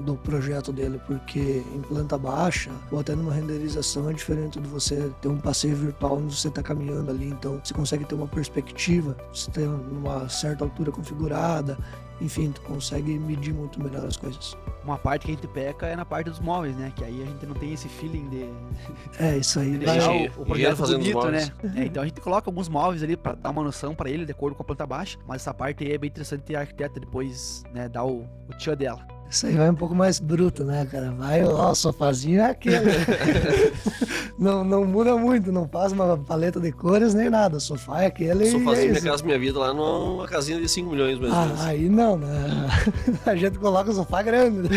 [SPEAKER 2] do projeto dele, porque em planta baixa ou até numa renderização é diferente de você ter um passeio virtual onde você está caminhando ali, então você consegue ter uma perspectiva, você tem uma certa altura configurada, enfim, tu consegue medir muito melhor as coisas.
[SPEAKER 3] Uma parte que a gente peca é na parte dos móveis, né? Que aí a gente não tem esse feeling de.
[SPEAKER 2] É, isso aí.
[SPEAKER 3] De deixar o, o projeto bonito, né? É, então a gente coloca alguns móveis ali para dar uma noção para ele, de acordo com a planta baixa. Mas essa parte aí é bem interessante ter a arquiteta depois, né, dar o, o tchan dela.
[SPEAKER 2] Isso aí vai um pouco mais bruto, né, cara? Vai, ó, o sofazinho é aquele. não, não muda muito, não faz uma paleta de cores nem nada. O sofá é aquele. O
[SPEAKER 1] sofazinho
[SPEAKER 2] é
[SPEAKER 1] Minha Casa Minha Vida lá numa casinha de 5 milhões mesmo.
[SPEAKER 2] Ah, aí não, né? A gente coloca o sofá grande.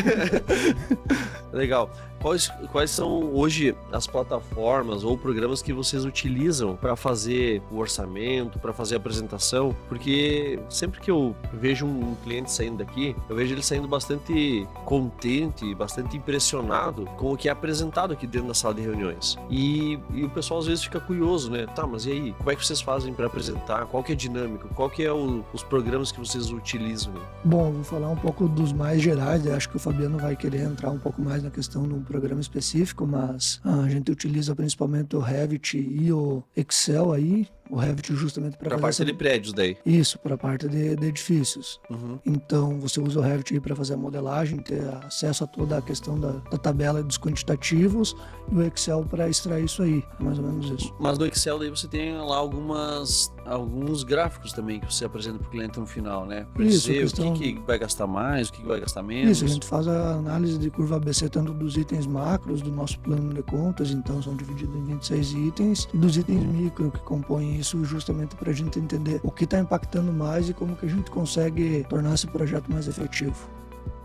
[SPEAKER 1] Legal. Quais, quais são hoje as plataformas ou programas que vocês utilizam para fazer o orçamento, para fazer a apresentação? Porque sempre que eu vejo um cliente saindo daqui, eu vejo ele saindo bastante contente, bastante impressionado com o que é apresentado aqui dentro da sala de reuniões. E, e o pessoal às vezes fica curioso, né? Tá, mas e aí? Como é que vocês fazem para apresentar? Qual que é a dinâmica? Qual que é o, os programas que vocês utilizam?
[SPEAKER 2] Bom, vou falar um pouco dos mais gerais. Eu acho que o Fabiano vai querer entrar um pouco mais na questão um programa específico, mas a gente utiliza principalmente o Revit e o Excel aí o Revit justamente para
[SPEAKER 1] fazer parte essa... de prédios daí.
[SPEAKER 2] Isso, para a parte de, de edifícios.
[SPEAKER 1] Uhum.
[SPEAKER 2] Então você usa o Revit para fazer a modelagem, ter acesso a toda a questão da, da tabela dos quantitativos e o Excel para extrair isso aí. É mais ou menos isso.
[SPEAKER 1] Mas no Excel daí você tem lá algumas alguns gráficos também que você apresenta para o cliente no final, né? Para dizer questão... o que, que, vai gastar mais, o que, que vai gastar menos.
[SPEAKER 2] Isso, a gente faz a análise de curva ABC tanto dos itens macros do nosso plano de contas, então são divididos em 26 itens, e dos itens micro que compõem isso justamente para a gente entender o que está impactando mais e como que a gente consegue tornar esse projeto mais efetivo.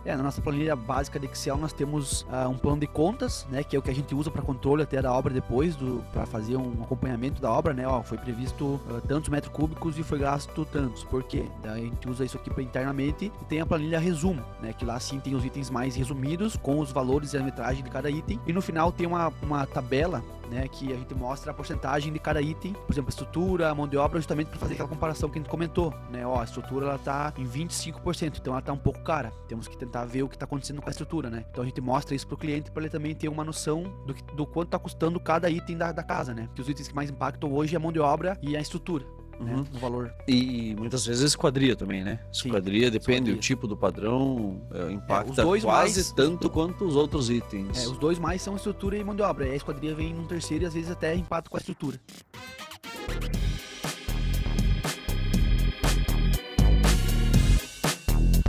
[SPEAKER 3] É, na nossa planilha básica de Excel nós temos uh, um plano de contas, né, que é o que a gente usa para controle até da obra depois, para fazer um acompanhamento da obra, né, ó, foi previsto uh, tantos metros cúbicos e foi gasto tantos, por quê? A gente usa isso aqui para internamente e tem a planilha resumo, né, que lá sim tem os itens mais resumidos com os valores e a metragem de cada item e no final tem uma, uma tabela né, que a gente mostra a porcentagem de cada item, por exemplo, a estrutura, a mão de obra, justamente para fazer aquela comparação que a gente comentou, né? Ó, a estrutura ela tá em 25%, então ela tá um pouco cara. Temos que tentar ver o que está acontecendo com a estrutura, né? Então a gente mostra isso pro cliente para ele também ter uma noção do, que, do quanto está custando cada item da, da casa, né? Que os itens que mais impactam hoje é a mão de obra e a estrutura. Né, uhum. Né, valor.
[SPEAKER 1] E muitas vezes esquadria também, né? Esquadria, Sim, depende do tipo do padrão, é, impacta é, quase mais... tanto quanto os outros itens.
[SPEAKER 3] É, os dois mais são estrutura e mão de obra. E a esquadria vem num terceiro e às vezes até impacta com a estrutura.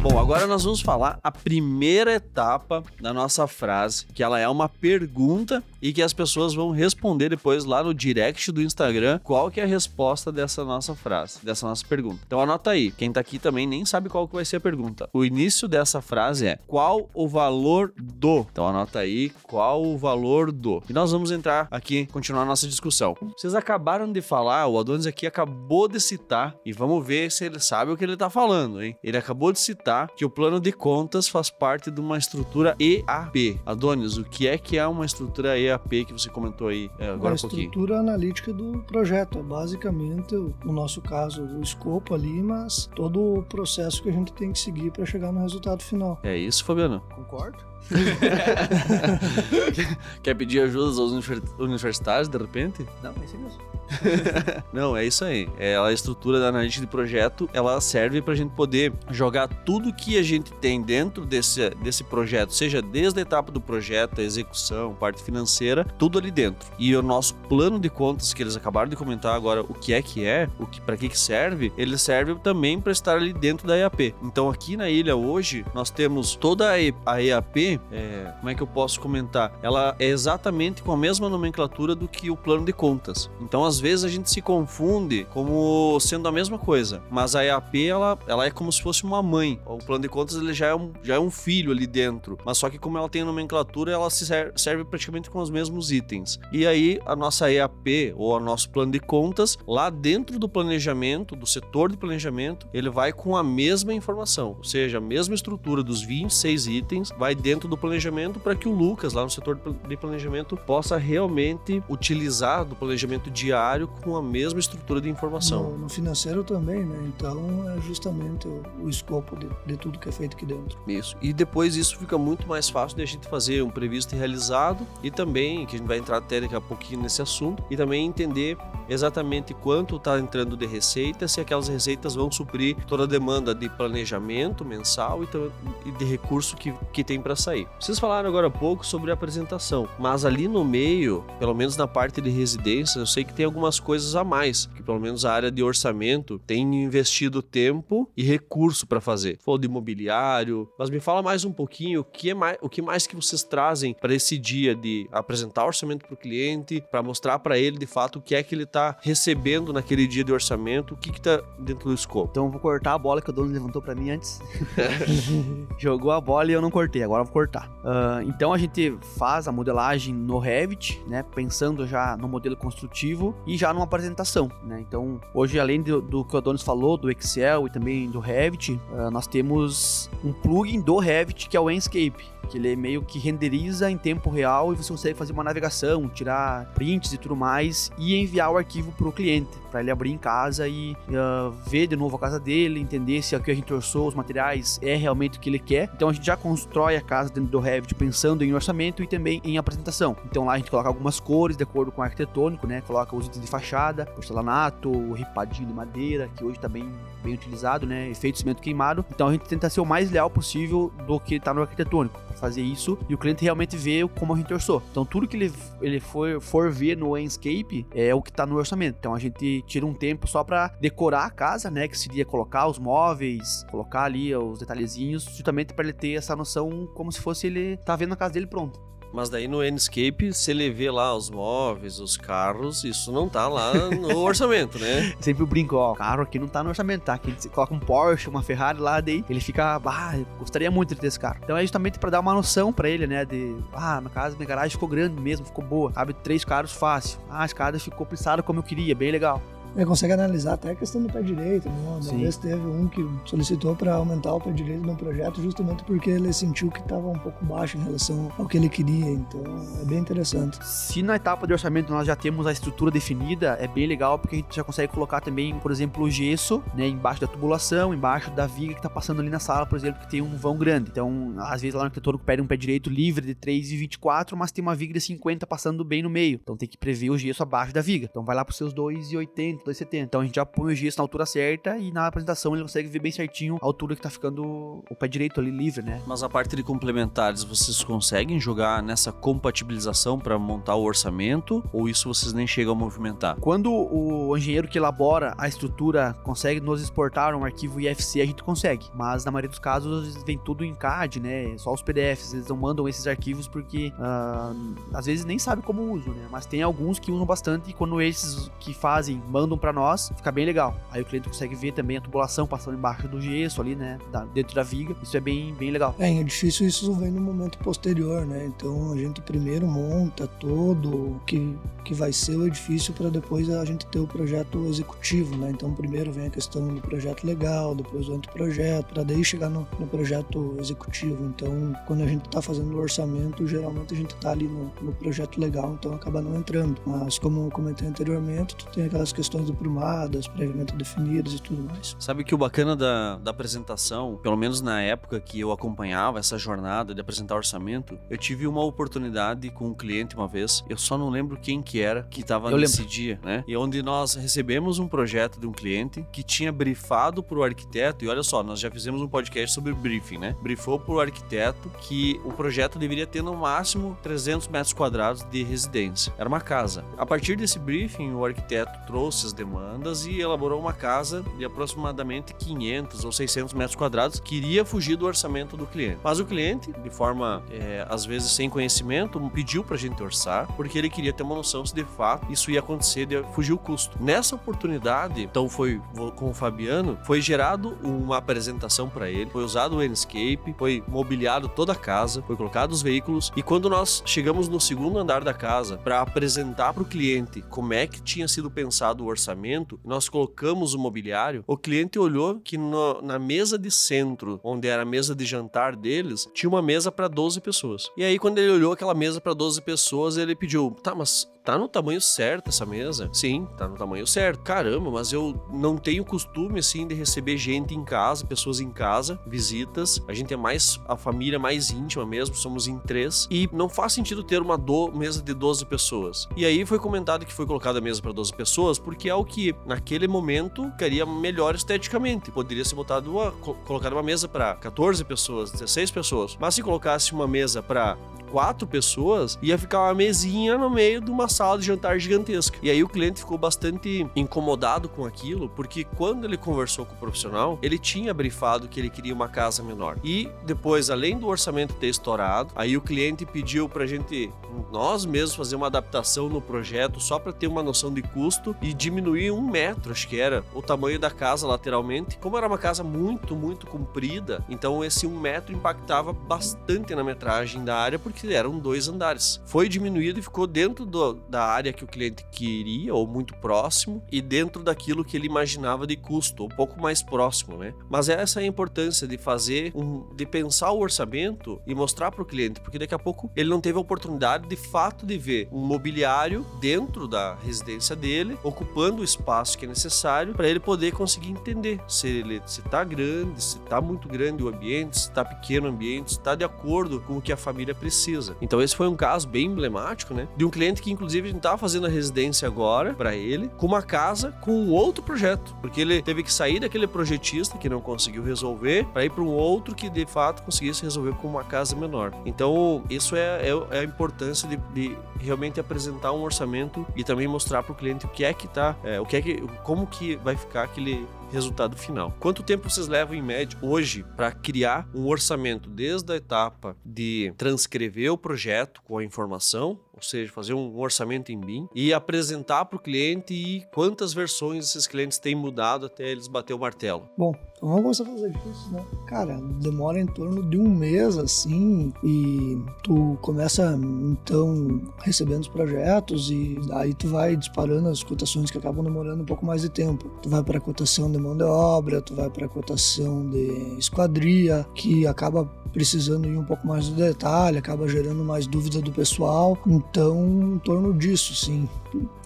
[SPEAKER 1] Bom, agora nós vamos falar a primeira etapa da nossa frase, que ela é uma pergunta e que as pessoas vão responder depois lá no direct do Instagram qual que é a resposta dessa nossa frase, dessa nossa pergunta. Então anota aí, quem tá aqui também nem sabe qual que vai ser a pergunta. O início dessa frase é qual o valor do? Então anota aí qual o valor do. E nós vamos entrar aqui, continuar a nossa discussão. Vocês acabaram de falar, o Adonis aqui acabou de citar e vamos ver se ele sabe o que ele tá falando, hein? Ele acabou de citar que o plano de contas faz parte de uma estrutura EAP. Adonis, o que é que é uma estrutura EAP que você comentou aí é, agora um pouquinho?
[SPEAKER 2] A estrutura analítica do projeto. É basicamente, no nosso caso, o escopo ali, mas todo o processo que a gente tem que seguir para chegar no resultado final.
[SPEAKER 1] É isso, Fabiano?
[SPEAKER 3] Concordo.
[SPEAKER 1] Quer pedir ajuda aos universitários de repente?
[SPEAKER 3] Não, é isso mesmo.
[SPEAKER 1] Não, é isso aí. É a estrutura da analítica de projeto, ela serve para a gente poder jogar tudo que a gente tem dentro desse, desse projeto, seja desde a etapa do projeto, a execução, parte financeira, tudo ali dentro. E o nosso plano de contas que eles acabaram de comentar agora, o que é que é, o que para que que serve, ele serve também para estar ali dentro da EAP. Então aqui na ilha hoje nós temos toda a EAP, é, como é que eu posso comentar? Ela é exatamente com a mesma nomenclatura do que o plano de contas. Então às vezes a gente se confunde como sendo a mesma coisa, mas a EAP ela, ela é como se fosse uma mãe. O plano de contas ele já é, um, já é um filho ali dentro, mas só que como ela tem a nomenclatura, ela se serve, serve praticamente com os mesmos itens. E aí a nossa EAP ou o nosso plano de contas, lá dentro do planejamento, do setor de planejamento, ele vai com a mesma informação, ou seja, a mesma estrutura dos 26 itens vai dentro do planejamento para que o Lucas lá no setor de planejamento possa realmente utilizar do planejamento diário com a mesma estrutura de informação.
[SPEAKER 2] No, no financeiro também, né? Então é justamente o, o escopo de, de, tudo que é feito aqui dentro.
[SPEAKER 1] Isso. E depois isso fica muito mais fácil de a gente fazer um previsto e realizado e também, que a gente vai entrar até daqui a pouquinho nesse assunto, e também entender exatamente quanto está entrando de receita, se aquelas receitas vão suprir toda a demanda de planejamento mensal e, de recurso que, que tem para sair. Vocês falaram agora há pouco sobre a apresentação, mas ali no meio, pelo menos na parte de residência, eu sei que tem algumas coisas a mais, que pelo menos a área de orçamento tem investido tempo e recurso para fazer. Falou de imobiliário, mas me fala mais um pouquinho o que, é mais, o que mais que vocês trazem para esse dia de apresentar o orçamento para o cliente, para mostrar para ele de fato o que é que ele está recebendo naquele dia de orçamento, o que está dentro do escopo.
[SPEAKER 3] Então eu vou cortar a bola que o dono levantou para mim antes. Jogou a bola e eu não cortei, agora eu vou cortar. Uh, então a gente faz a modelagem no Revit, né, pensando já no modelo construtivo e já numa apresentação, né? Então hoje além do, do que o Adonis falou, do Excel e também do Revit, uh, nós temos um plugin do Revit que é o Enscape que ele meio que renderiza em tempo real e você consegue fazer uma navegação, tirar prints e tudo mais e enviar o arquivo para o cliente, para ele abrir em casa e uh, ver de novo a casa dele, entender se o que a gente orçou, os materiais, é realmente o que ele quer. Então a gente já constrói a casa dentro do Revit pensando em orçamento e também em apresentação. Então lá a gente coloca algumas cores de acordo com o arquitetônico, né? Coloca os itens de fachada, porcelanato, ripadinho de madeira, que hoje está bem, bem utilizado, né? Efeito de cimento queimado. Então a gente tenta ser o mais leal possível do que está no arquitetônico fazer isso e o cliente realmente vê como a gente orçou. Então tudo que ele, ele for, for ver no landscape é o que está no orçamento. Então a gente tira um tempo só para decorar a casa, né, que seria colocar os móveis, colocar ali os detalhezinhos, justamente para ele ter essa noção como se fosse ele tá vendo a casa dele pronto.
[SPEAKER 1] Mas daí no Enscape, se ele vê lá os móveis, os carros, isso não tá lá no orçamento, né?
[SPEAKER 3] Sempre brinco, ó, o carro aqui não tá no orçamento, tá? Que ele coloca um Porsche, uma Ferrari lá, daí ele fica, ah, gostaria muito de ter esse carro. Então é justamente para dar uma noção para ele, né? De, ah, minha casa, minha garagem ficou grande mesmo, ficou boa. Cabe três carros fácil. Ah, a escada ficou pisada como eu queria, bem legal.
[SPEAKER 2] Ele consegue analisar até a questão do pé direito. Né? Uma Sim. vez teve um que solicitou para aumentar o pé direito no projeto justamente porque ele sentiu que estava um pouco baixo em relação ao que ele queria. Então é bem interessante.
[SPEAKER 3] Se na etapa de orçamento nós já temos a estrutura definida, é bem legal porque a gente já consegue colocar também, por exemplo, o gesso né, embaixo da tubulação, embaixo da viga que está passando ali na sala, por exemplo, que tem um vão grande. Então, às vezes lá no arquitetor pede um pé direito livre de 3,24, mas tem uma viga de 50 passando bem no meio. Então tem que prever o gesso abaixo da viga. Então vai lá para os seus 2,80, 2,70. Então a gente já põe o gesso na altura certa e na apresentação ele consegue ver bem certinho a altura que tá ficando o pé direito ali livre, né?
[SPEAKER 1] Mas a parte de complementares, vocês conseguem jogar nessa compatibilização para montar o orçamento ou isso vocês nem chegam a movimentar?
[SPEAKER 3] Quando o engenheiro que elabora a estrutura consegue nos exportar um arquivo IFC, a gente consegue. Mas na maioria dos casos vem tudo em CAD, né? Só os PDFs, eles não mandam esses arquivos porque uh, às vezes nem sabe como uso, né? Mas tem alguns que usam bastante e quando esses que fazem mandam para nós, fica bem legal. Aí o cliente consegue ver também a tubulação passando embaixo do gesso ali, né? Dentro da viga. Isso é bem, bem legal.
[SPEAKER 2] É, em edifício isso vem no momento posterior, né? Então a gente primeiro monta todo o que, que vai ser o edifício para depois a gente ter o projeto executivo, né? Então primeiro vem a questão do projeto legal, depois o anteprojeto, para daí chegar no, no, projeto executivo. Então quando a gente está fazendo o orçamento, geralmente a gente está ali no, no projeto legal, então acaba não entrando. Mas como eu comentei anteriormente, tu tem aquelas questões do aprumadas, previamente definidas e tudo mais.
[SPEAKER 1] Sabe que o bacana da, da apresentação, pelo menos na época que eu acompanhava essa jornada de apresentar orçamento, eu tive uma oportunidade com um cliente uma vez, eu só não lembro quem que era que estava nesse lembro. dia, né? E onde nós recebemos um projeto de um cliente que tinha brifado para o arquiteto, e olha só, nós já fizemos um podcast sobre briefing, né? Brifou para o arquiteto que o projeto deveria ter no máximo 300 metros quadrados de residência. Era uma casa. A partir desse briefing, o arquiteto trouxe as demandas e elaborou uma casa de aproximadamente 500 ou 600 metros quadrados que iria fugir do orçamento do cliente. Mas o cliente, de forma é, às vezes sem conhecimento, pediu para a gente orçar porque ele queria ter uma noção se de fato isso ia acontecer de fugir o custo. Nessa oportunidade, então foi com o Fabiano, foi gerado uma apresentação para ele, foi usado o Enscape, foi mobiliado toda a casa, foi colocado os veículos e quando nós chegamos no segundo andar da casa para apresentar para o cliente como é que tinha sido pensado o orçamento apartamento, nós colocamos o mobiliário, o cliente olhou que no, na mesa de centro, onde era a mesa de jantar deles, tinha uma mesa para 12 pessoas. E aí, quando ele olhou aquela mesa para 12 pessoas, ele pediu: tá, mas tá no tamanho certo essa mesa? Sim, tá no tamanho certo. Caramba, mas eu não tenho costume assim de receber gente em casa, pessoas em casa, visitas. A gente é mais a família mais íntima mesmo, somos em três e não faz sentido ter uma do, mesa de 12 pessoas. E aí foi comentado que foi colocada a mesa para 12 pessoas porque que é o que, naquele momento, ficaria melhor esteticamente. Poderia ser botado uma, colocado uma mesa para 14 pessoas, 16 pessoas. Mas se colocasse uma mesa para quatro pessoas, ia ficar uma mesinha no meio de uma sala de jantar gigantesca. E aí o cliente ficou bastante incomodado com aquilo, porque quando ele conversou com o profissional, ele tinha brifado que ele queria uma casa menor. E depois, além do orçamento ter estourado, aí o cliente pediu pra gente, nós mesmos, fazer uma adaptação no projeto só para ter uma noção de custo e diminuir um metro, acho que era, o tamanho da casa lateralmente. Como era uma casa muito, muito comprida, então esse um metro impactava bastante na metragem da área, porque que eram dois andares. Foi diminuído e ficou dentro do, da área que o cliente queria, ou muito próximo, e dentro daquilo que ele imaginava de custo, um pouco mais próximo, né? Mas essa é a importância de fazer, um, de pensar o orçamento e mostrar para o cliente, porque daqui a pouco ele não teve a oportunidade de fato de ver um mobiliário dentro da residência dele, ocupando o espaço que é necessário para ele poder conseguir entender se ele se está grande, se está muito grande o ambiente, se está pequeno o ambiente, se está de acordo com o que a família precisa. Então esse foi um caso bem emblemático, né? De um cliente que inclusive a gente tava fazendo a residência agora para ele, com uma casa com outro projeto, porque ele teve que sair daquele projetista que não conseguiu resolver para ir para um outro que de fato conseguisse resolver com uma casa menor. Então isso é, é, é a importância de, de, realmente apresentar um orçamento e também mostrar para o cliente o que é que tá, é, o que é que, como que vai ficar aquele resultado final. Quanto tempo vocês levam em média hoje para criar um orçamento desde a etapa de transcrever o projeto com a informação ou seja, fazer um orçamento em BIM e apresentar para o cliente e quantas versões esses clientes têm mudado até eles bater o martelo.
[SPEAKER 2] Bom, então vamos começar a fazer isso, né? Cara, demora em torno de um mês assim e tu começa então recebendo os projetos e aí tu vai disparando as cotações que acabam demorando um pouco mais de tempo. Tu vai para a cotação de mão de obra, tu vai para a cotação de esquadria, que acaba precisando ir um pouco mais do detalhe, acaba gerando mais dúvida do pessoal. Então, em torno disso, sim.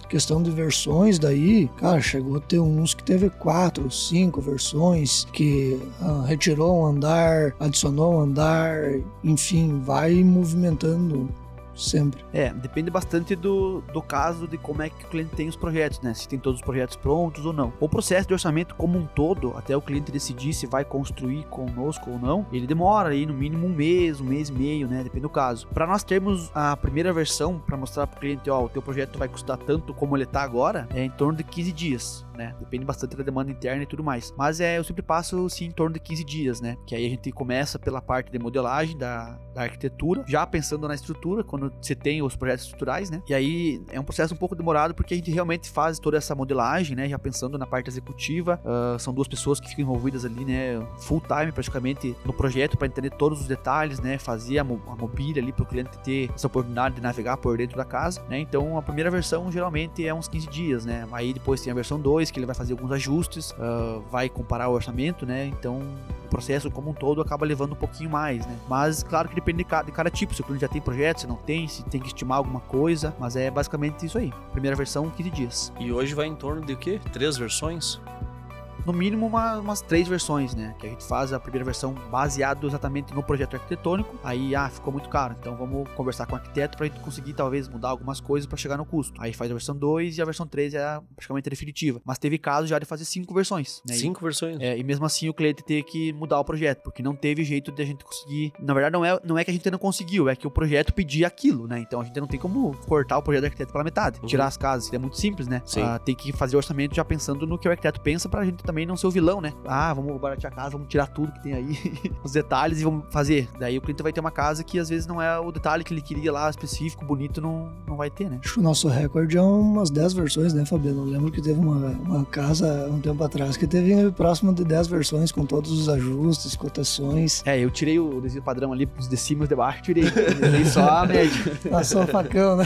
[SPEAKER 2] Questão de versões daí, cara, chegou a ter uns que teve quatro, cinco versões, que ah, retirou um andar, adicionou um andar, enfim, vai movimentando sempre.
[SPEAKER 3] É, depende bastante do, do caso de como é que o cliente tem os projetos, né? Se tem todos os projetos prontos ou não. O processo de orçamento como um todo, até o cliente decidir se vai construir conosco ou não, ele demora aí no mínimo um mês, um mês e meio, né? Depende do caso. Para nós termos a primeira versão, para mostrar para o cliente, ó, o teu projeto vai custar tanto como ele tá agora, é em torno de 15 dias, né? Depende bastante da demanda interna e tudo mais. Mas é, eu sempre passo, em torno de 15 dias, né? Que aí a gente começa pela parte de modelagem da, da arquitetura, já pensando na estrutura, quando você tem os projetos estruturais, né? E aí é um processo um pouco demorado porque a gente realmente faz toda essa modelagem, né? Já pensando na parte executiva, uh, são duas pessoas que ficam envolvidas ali, né? Full time praticamente no projeto para entender todos os detalhes, né? Fazer a, mo a mobília ali para o cliente ter essa oportunidade de navegar por dentro da casa, né? Então a primeira versão geralmente é uns 15 dias, né? Aí depois tem a versão 2 que ele vai fazer alguns ajustes, uh, vai comparar o orçamento, né? Então o processo como um todo acaba levando um pouquinho mais, né? Mas claro que depende de cada, de cada tipo. Se o cliente já tem projeto, se não tem tem, se tem que estimar alguma coisa, mas é basicamente isso aí. Primeira versão, 15 dias.
[SPEAKER 1] E hoje vai em torno de o quê? Três versões?
[SPEAKER 3] No mínimo uma, umas três versões, né? Que a gente faz a primeira versão baseado exatamente no projeto arquitetônico. Aí, ah, ficou muito caro. Então vamos conversar com o arquiteto pra gente conseguir talvez mudar algumas coisas para chegar no custo. Aí faz a versão 2 e a versão 3 é praticamente definitiva. Mas teve casos já de fazer cinco versões. Né?
[SPEAKER 1] Cinco e, versões?
[SPEAKER 3] É, e mesmo assim o cliente ter que mudar o projeto, porque não teve jeito de a gente conseguir. Na verdade, não é, não é que a gente não conseguiu, é que o projeto pedia aquilo, né? Então a gente não tem como cortar o projeto do arquiteto pela metade, uhum. tirar as casas. É muito simples, né?
[SPEAKER 1] Sim. Ah,
[SPEAKER 3] tem que fazer o orçamento já pensando no que o arquiteto pensa pra gente também não ser o vilão, né? Ah, vamos baratear a casa, vamos tirar tudo que tem aí, os detalhes e vamos fazer. Daí o cliente vai ter uma casa que às vezes não é o detalhe que ele queria lá, específico, bonito, não, não vai ter, né?
[SPEAKER 2] Acho que o nosso recorde é umas 10 versões, né, Fabiano? Eu lembro que teve uma, uma casa um tempo atrás que teve próximo de 10 versões com todos os ajustes, cotações.
[SPEAKER 3] É, eu tirei o desenho padrão ali, os de cima e os de baixo, tirei. tirei só a média.
[SPEAKER 2] Passou o facão, né?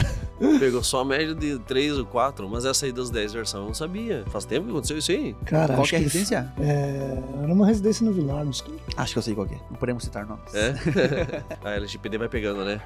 [SPEAKER 1] Pegou só a média de 3 ou 4, mas essa aí das 10 versões eu não sabia. Faz tempo que aconteceu isso aí?
[SPEAKER 2] Cara,
[SPEAKER 3] Qual
[SPEAKER 2] acho
[SPEAKER 3] que é residência?
[SPEAKER 2] é, era uma residência no Vilagos.
[SPEAKER 3] Acho que eu sei qual que é. Não podemos citar nomes.
[SPEAKER 1] É? a LGPD vai pegando, né?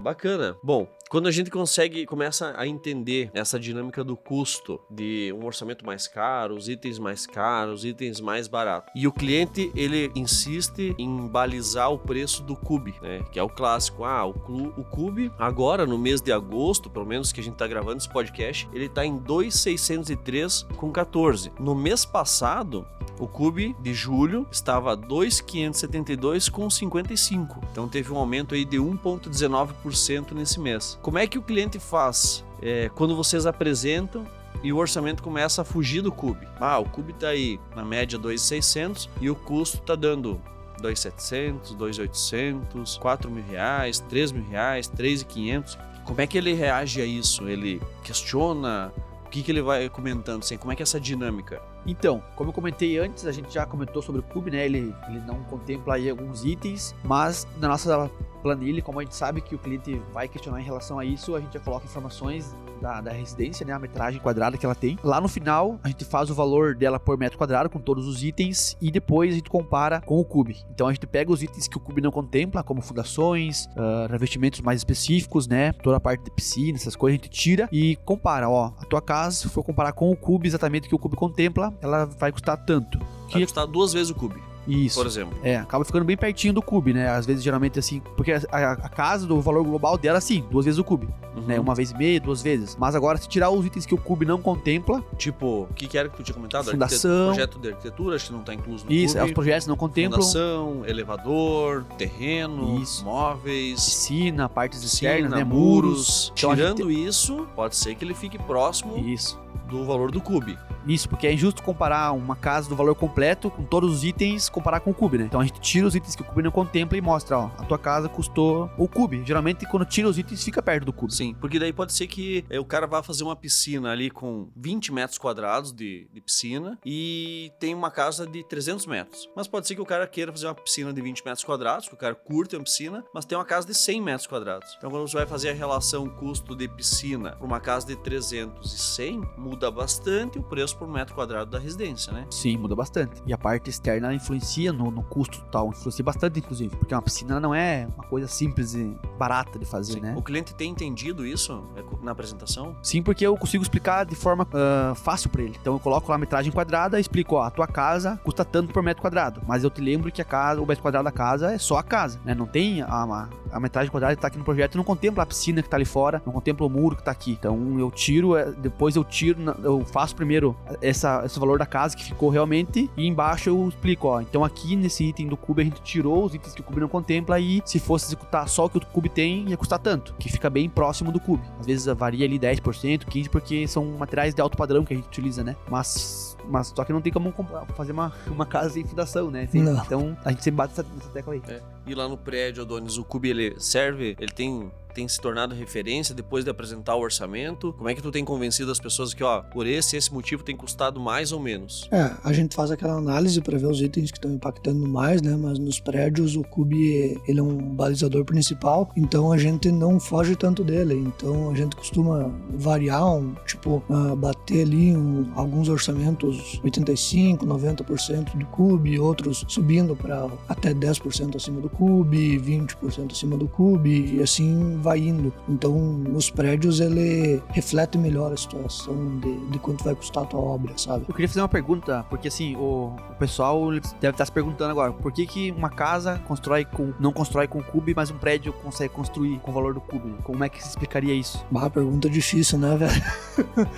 [SPEAKER 1] Bacana. Bom, quando a gente consegue, começa a entender essa dinâmica do custo de um orçamento mais caro, os itens mais caros, itens mais baratos. E o cliente, ele insiste em balizar o preço do cube, né? Que é o clássico. Ah, o, clu, o cube, agora no mês de agosto, pelo menos que a gente tá gravando esse podcast, ele tá em 2,603 com 14. No mês passado, o cube de julho estava 2,572 com 55. Então teve um aumento aí de 1,19% nesse mês. Como é que o cliente faz? É, quando vocês apresentam e o orçamento começa a fugir do cube. Ah, o cube tá aí na média 2,600 e o custo tá dando 2,700, 2,800, 4 mil reais, 3 mil reais, 3,500. Como é que ele reage a isso? Ele questiona? O que, que ele vai comentando? Assim, como é que é essa dinâmica?
[SPEAKER 3] Então, como eu comentei antes, a gente já comentou sobre o Cube, né? Ele, ele não contempla aí alguns itens, mas na nossa planilha, como a gente sabe que o cliente vai questionar em relação a isso, a gente já coloca informações da, da residência, né? A metragem quadrada que ela tem. Lá no final, a gente faz o valor dela por metro quadrado com todos os itens e depois a gente compara com o Cube. Então a gente pega os itens que o Cube não contempla, como fundações, uh, revestimentos mais específicos, né? Toda a parte de piscina, essas coisas a gente tira e compara. Ó, a tua casa, se for comparar com o Cube, exatamente o que o Cube contempla, ela vai custar tanto.
[SPEAKER 1] Vai custar duas vezes o cube,
[SPEAKER 3] Isso.
[SPEAKER 1] por exemplo.
[SPEAKER 3] É, acaba ficando bem pertinho do cube, né? Às vezes, geralmente, assim, porque a, a- casa do valor global dela, sim, duas vezes o cube,
[SPEAKER 1] Uhum.
[SPEAKER 3] né? Uma vez e meia, duas vezes. Mas agora, se tirar os itens que o cube não contempla,
[SPEAKER 1] Tipo, o que, que era que tu tinha comentado?
[SPEAKER 3] Fundação.
[SPEAKER 1] Projeto de arquitetura, acho que não tá incluso no
[SPEAKER 3] isso,
[SPEAKER 1] cube.
[SPEAKER 3] os projetos não contemplam
[SPEAKER 1] Fundação, elevador, terreno,
[SPEAKER 3] Isso.
[SPEAKER 1] móveis,
[SPEAKER 3] piscina, partes
[SPEAKER 1] piscina,
[SPEAKER 3] externas, né?
[SPEAKER 1] muros.
[SPEAKER 3] Então, a gente
[SPEAKER 1] Tirando isso, pode ser que ele fique próximo
[SPEAKER 3] Isso.
[SPEAKER 1] Do valor do cube.
[SPEAKER 3] Isso, porque é injusto comparar uma casa do valor completo com todos os itens, comparar com o cube, né? Então a gente tira os itens que o cube não contempla e mostra, ó, a tua casa custou o cube. Geralmente, quando tira os itens, fica perto do cube.
[SPEAKER 1] Sim, porque daí pode ser que eh, o cara vá fazer uma piscina ali com 20 metros quadrados de, de piscina e tem uma casa de 300 metros. Mas pode ser que o cara queira fazer uma piscina de 20 metros quadrados, que o cara curte uma piscina, mas tem uma casa de 100 metros quadrados. Então quando você vai fazer a relação custo de piscina para uma casa de 300 e 100, muda bastante o preço por metro quadrado da residência, né?
[SPEAKER 3] Sim, muda bastante. E a parte externa influencia no, no custo total, influencia bastante, inclusive, porque uma piscina não é uma coisa simples e barata de fazer, né?
[SPEAKER 1] O cliente tem entendido isso é, na apresentação?
[SPEAKER 3] Sim, porque eu consigo explicar de forma ah, fácil pra ele. Então eu coloco lá a metragem quadrada, explico, ó, a tua casa custa tanto por metro quadrado, mas eu te lembro que a casa, o metro quadrado da casa é só a casa, né? Não tem a, a, a metragem quadrada que tá aqui no projeto, não contempla a piscina que tá ali fora, não contempla o muro que tá aqui. Então eu tiro, eh, depois eu tiro, eu faço primeiro essa, esse valor da casa que ficou realmente e embaixo eu explico, ó, então aqui nesse item do cube a gente tirou os itens que o cube não contempla e se fosse executar só o que o cube tem, ia custar tanto, que fica bem próximo do cube. Às vezes varia ali 10%, 15% porque são materiais de alto padrão que a gente utiliza, né? Mas, mas só que não tem como comprar- fazer uma, uma casa sem fundação, né? Sem-. Então a gente sempre bate essa, nessa tecla aí.
[SPEAKER 1] E lá no prédio, Adonis, o Cube ele serve, ele tem, tem se tornado referência depois de apresentar o orçamento? Como é que tu tem convencido as pessoas que, ó, por esse esse motivo tem custado mais ou menos?
[SPEAKER 2] É, a gente faz aquela análise para ver os itens que estão impactando mais, né? Mas nos prédios o Cube ele é um balizador principal, então a gente não foge tanto dele. Então a gente costuma variar, um, tipo, ah, bater ali um- alguns orçamentos 85, 90% do Cube, outros subindo para até 10% acima do Cube, 20% acima do Cube e assim vai indo. Então nos prédios ele reflete melhor a situação de, de quanto vai custar a tua obra, sabe?
[SPEAKER 3] Eu queria fazer uma pergunta, porque assim, o, o pessoal deve estar se perguntando agora, por que, que uma casa constrói com, não constrói com cube, mas um prédio consegue construir com o valor do cube? Como é que se explicaria isso?
[SPEAKER 2] Uma pergunta difícil, né, velho?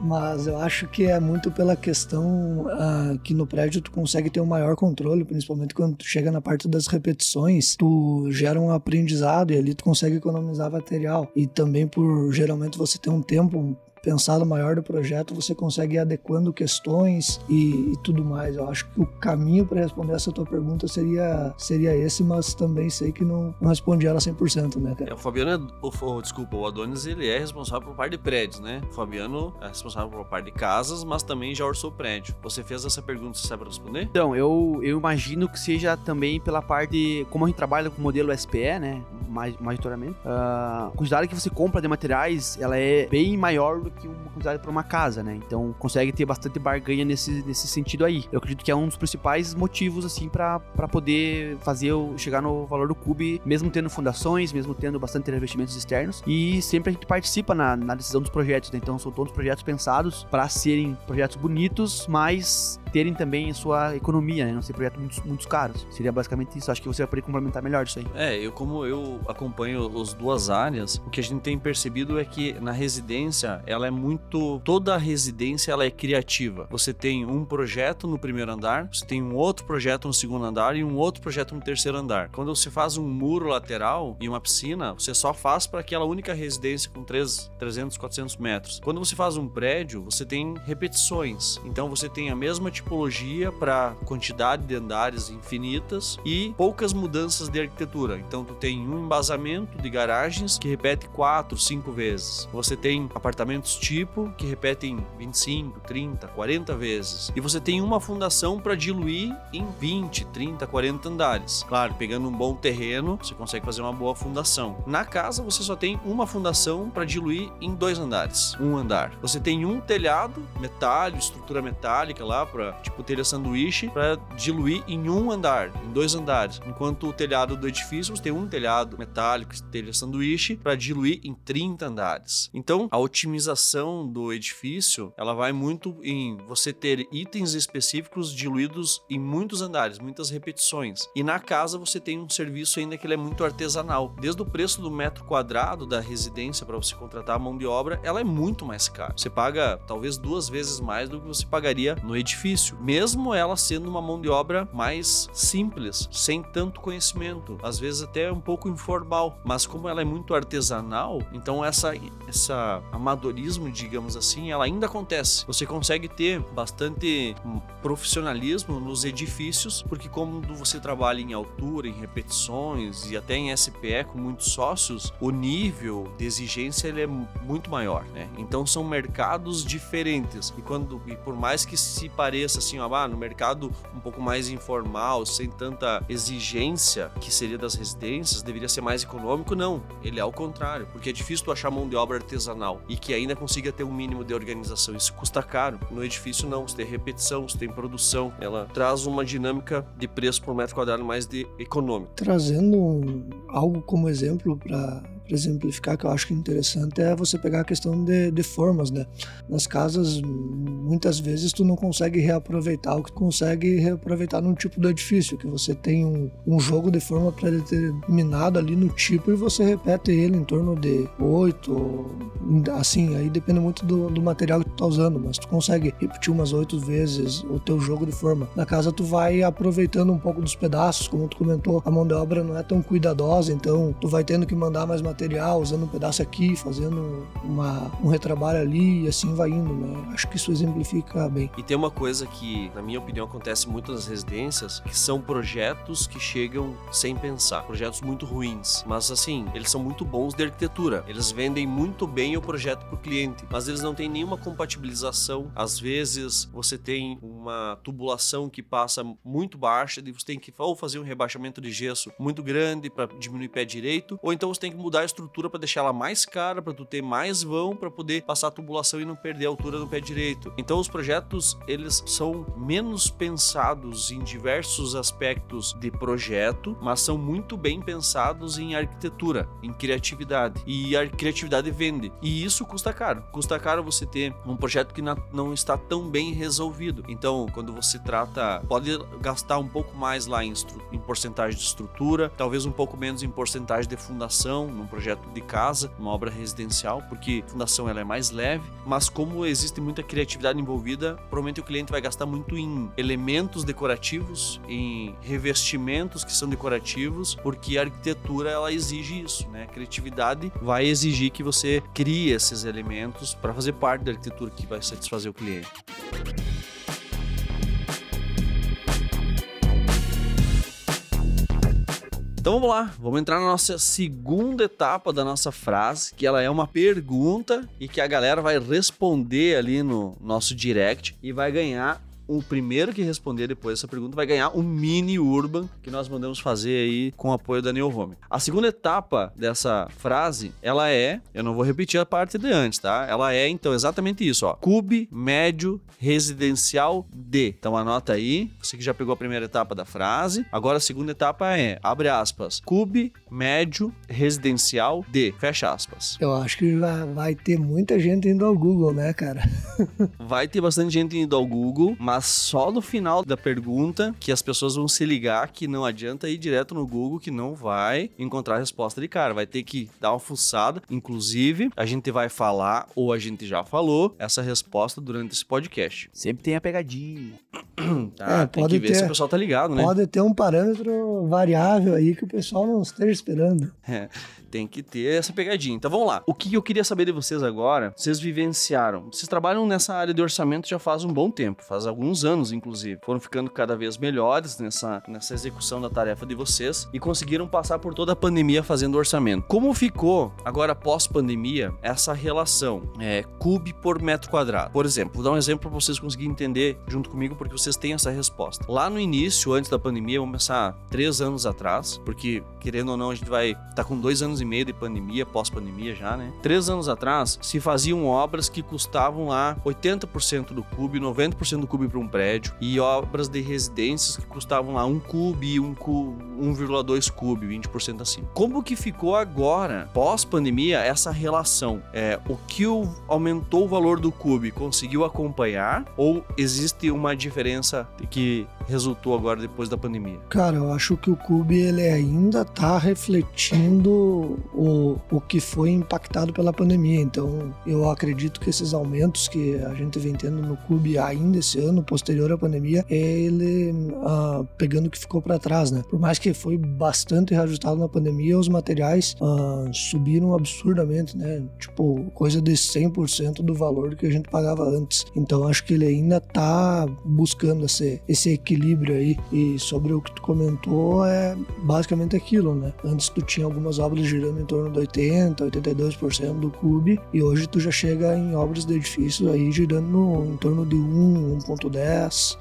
[SPEAKER 2] Mas eu acho que é muito pela questão ah, que no prédio tu consegue ter um maior controle, principalmente quando tu chega na parte das repetições, tu gera um aprendizado e ali tu consegue economizar material. E também por geralmente você ter um tempo pensado maior do projeto, você consegue ir adequando questões e, e tudo mais. Eu acho que o caminho para responder essa tua pergunta seria, seria esse, mas também sei que não, não respondi ela 100%, né, cara?
[SPEAKER 1] É, o Fabiano, é, o, o- desculpa, o Adonis ele é responsável por parte de prédios, né? O Fabiano é responsável por parte de casas, mas também já orçou prédio. Você fez essa pergunta, você sabe responder?
[SPEAKER 3] Então, eu, eu imagino que seja também pela parte, como a gente trabalha com o modelo SPE, né? majoritariamente, uh, a quantidade que você compra de materiais, ela é bem maior do que uma quantidade para uma casa, né? Então consegue ter bastante barganha nesse, nesse sentido aí. Eu acredito que é um dos principais motivos, assim, para poder fazer chegar no valor do Cube, mesmo tendo fundações, mesmo tendo bastante investimentos externos. E sempre a gente participa na, na decisão dos projetos, né? Então são todos projetos pensados para serem projetos bonitos, mas terem também sua economia, né? Não ser projetos muito, muito caros. Seria basicamente isso. Acho que você vai poder complementar melhor isso aí.
[SPEAKER 1] É, eu como eu acompanho as duas áreas, o que a gente tem percebido é que na residência, ela é muito... Toda a residência, ela é criativa. Você tem um projeto no primeiro andar, você tem um outro projeto no segundo andar e um outro projeto no terceiro andar. Quando você faz um muro lateral e uma piscina, você só faz para aquela única residência com 3, 300, 400 metros. Quando você faz um prédio, você tem repetições. Então você tem a mesma tipologia para quantidade de andares infinitas e poucas mudanças de arquitetura. Então tu tem um embasamento de garagens que repete 4, 5 vezes. Você tem apartamentos tipo que repetem 25, 30, 40 vezes. E você tem uma fundação para diluir em 20, 30, 40 andares. Claro, pegando um bom terreno, você consegue fazer uma boa fundação. Na casa você só tem uma fundação para diluir em dois andares, um andar. Você tem um telhado metálico, estrutura metálica lá para tipo telha sanduíche, para diluir em um andar, em dois andares. Enquanto o telhado do edifício você tem um telhado metálico, telha sanduíche, para diluir em 30 andares. Então, a otimização do edifício, ela vai muito em você ter itens específicos diluídos em muitos andares, muitas repetições. E na casa você tem um serviço ainda que ele é muito artesanal. Desde o preço do metro quadrado da residência para você contratar a mão de obra, ela é muito mais cara. Você paga talvez duas vezes mais do que você pagaria no edifício, mesmo ela sendo uma mão de obra mais simples, sem tanto conhecimento, às vezes até um pouco informal, mas como ela é muito artesanal, então essa essa amadorismo, digamos assim, ela ainda acontece. Você consegue ter bastante profissionalismo nos edifícios, porque como você trabalha em altura, em repetições e até em SPE com muitos sócios, o nível de exigência ele é muito maior, né? Então são mercados diferentes. E quando e por mais que se pareça assim, ó, ah, no mercado um pouco mais informal, sem tanta exigência que seria das residências, deveria ser mais econômico, não. Ele é ao contrário, porque é difícil tu achar mão de obra artesanal e que ainda consiga ter um mínimo de organização. Isso custa caro. No edifício não, você tem repetição, você tem produção. Ela traz uma dinâmica de preço por metro quadrado mais de econômico.
[SPEAKER 2] Trazendo algo como exemplo para para exemplificar, que eu acho que é interessante, é você pegar a questão de, de formas, né? Nas casas, muitas vezes tu não consegue reaproveitar o que consegue reaproveitar num tipo do edifício, que você tem um, um jogo de forma pré-determinado ali no tipo e você repete ele em torno de oito, assim, aí depende muito do, do material que tu tá usando, mas tu consegue repetir umas oito vezes o teu jogo de forma. Na casa tu vai aproveitando um pouco dos pedaços, como tu comentou, a mão de obra não é tão cuidadosa, então tu vai tendo que mandar mais material material, usando um pedaço aqui, fazendo uma, um retrabalho ali e assim vai indo, né? Acho que isso exemplifica bem.
[SPEAKER 1] E tem uma coisa que, na minha opinião, acontece muito nas residências, que são projetos que chegam sem pensar, projetos muito ruins, mas assim, eles são muito bons de arquitetura. Eles vendem muito bem o projeto para o cliente, mas eles não têm nenhuma compatibilização. Às vezes você tem uma tubulação que passa muito baixa e você tem que ou fazer um rebaixamento de gesso muito grande para diminuir o pé direito, ou então você tem que mudar a estrutura para deixar ela mais cara, para tu ter mais vão, para poder passar a tubulação e não perder a altura do pé direito. Então os projetos eles são menos pensados em diversos aspectos de projeto, mas são muito bem pensados em arquitetura, em criatividade. E a criatividade vende. E isso custa caro. Custa caro você ter um projeto que não está tão bem resolvido. Então, quando você trata, pode gastar um pouco mais lá em, em porcentagem de estrutura, talvez um pouco menos em porcentagem de fundação, num projeto de casa, uma obra residencial, porque a fundação ela é mais leve, mas como existe muita criatividade envolvida, provavelmente o cliente vai gastar muito em elementos decorativos, em revestimentos que são decorativos, porque a arquitetura ela exige isso, né? A criatividade vai exigir que você crie esses elementos para fazer parte da arquitetura que vai satisfazer o cliente. Então vamos lá, vamos entrar na nossa segunda etapa da nossa frase, que ela é uma pergunta e que a galera vai responder ali no nosso direct e vai ganhar o primeiro que responder depois dessa pergunta vai ganhar um mini Urban que nós mandamos fazer aí com o apoio da New Home. A segunda etapa dessa frase, ela é, eu não vou repetir a parte de antes, tá? Ela é então exatamente isso, ó. Cube médio residencial D. Então anota aí, você que já pegou a primeira etapa da frase. Agora a segunda etapa é, abre aspas, cube médio residencial D. Fecha aspas.
[SPEAKER 2] Eu acho que vai, vai ter muita gente indo ao Google, né, cara?
[SPEAKER 1] Vai ter bastante gente indo ao Google, mas só no final da pergunta que as pessoas vão se ligar que não adianta ir direto no Google que não vai encontrar a resposta de cara. Vai ter que dar uma fuçada. Inclusive, a gente vai falar, ou a gente já falou, essa resposta durante esse podcast.
[SPEAKER 3] Sempre tem a pegadinha.
[SPEAKER 1] Tá?
[SPEAKER 2] É,
[SPEAKER 1] tem
[SPEAKER 2] pode
[SPEAKER 1] que ver
[SPEAKER 2] ter-
[SPEAKER 1] se o pessoal tá ligado, né?
[SPEAKER 2] Pode ter um parâmetro variável aí que o pessoal não esteja esperando.
[SPEAKER 1] É, tem que ter essa pegadinha. Então vamos lá. O que eu queria saber de vocês agora, vocês vivenciaram. Vocês trabalham nessa área de orçamento já faz um bom tempo, faz alguns anos, inclusive. Foram ficando cada vez melhores nessa, nessa execução da tarefa de vocês e conseguiram passar por toda a pandemia fazendo orçamento. Como ficou, agora pós-pandemia, essa relação é, cube por metro quadrado? Por exemplo, vou dar um exemplo para vocês conseguirem entender junto comigo, porque vocês têm essa resposta. Lá no início, antes da pandemia, vamos começar três anos atrás, porque querendo ou não, a gente vai estar com dois anos e meio de pandemia, pós-pandemia já, né? Três anos atrás, se faziam obras que custavam lá 80% do cube, 90% do cube para um prédio, e obras de residências que custavam lá um cube, um cu, 1,2 cube, 20% acima. Como que ficou agora, pós-pandemia, essa relação? É, o que aumentou o valor do cube conseguiu acompanhar ou existe uma diferença que resultou agora depois da pandemia?
[SPEAKER 2] Cara, eu acho que o Cube ele ainda tá refletindo o, o que foi impactado pela pandemia. Então, eu acredito que esses aumentos que a gente vem tendo no Cube ainda esse ano, posterior à pandemia, é ele ah, pegando o que ficou para trás, né? Por mais que foi bastante reajustado na pandemia, os materiais ah, subiram absurdamente, né? Tipo, coisa de 100% do valor que a gente pagava antes. Então, acho que ele ainda tá buscando esse, esse equilíbrio aí. E sobre o que tu comentou, é basicamente aquilo, né? Antes tu tinha algumas obras girando em torno de 80, 82% do cube, e hoje tu já chega em obras de edifício aí girando no, em torno de 1, 1.10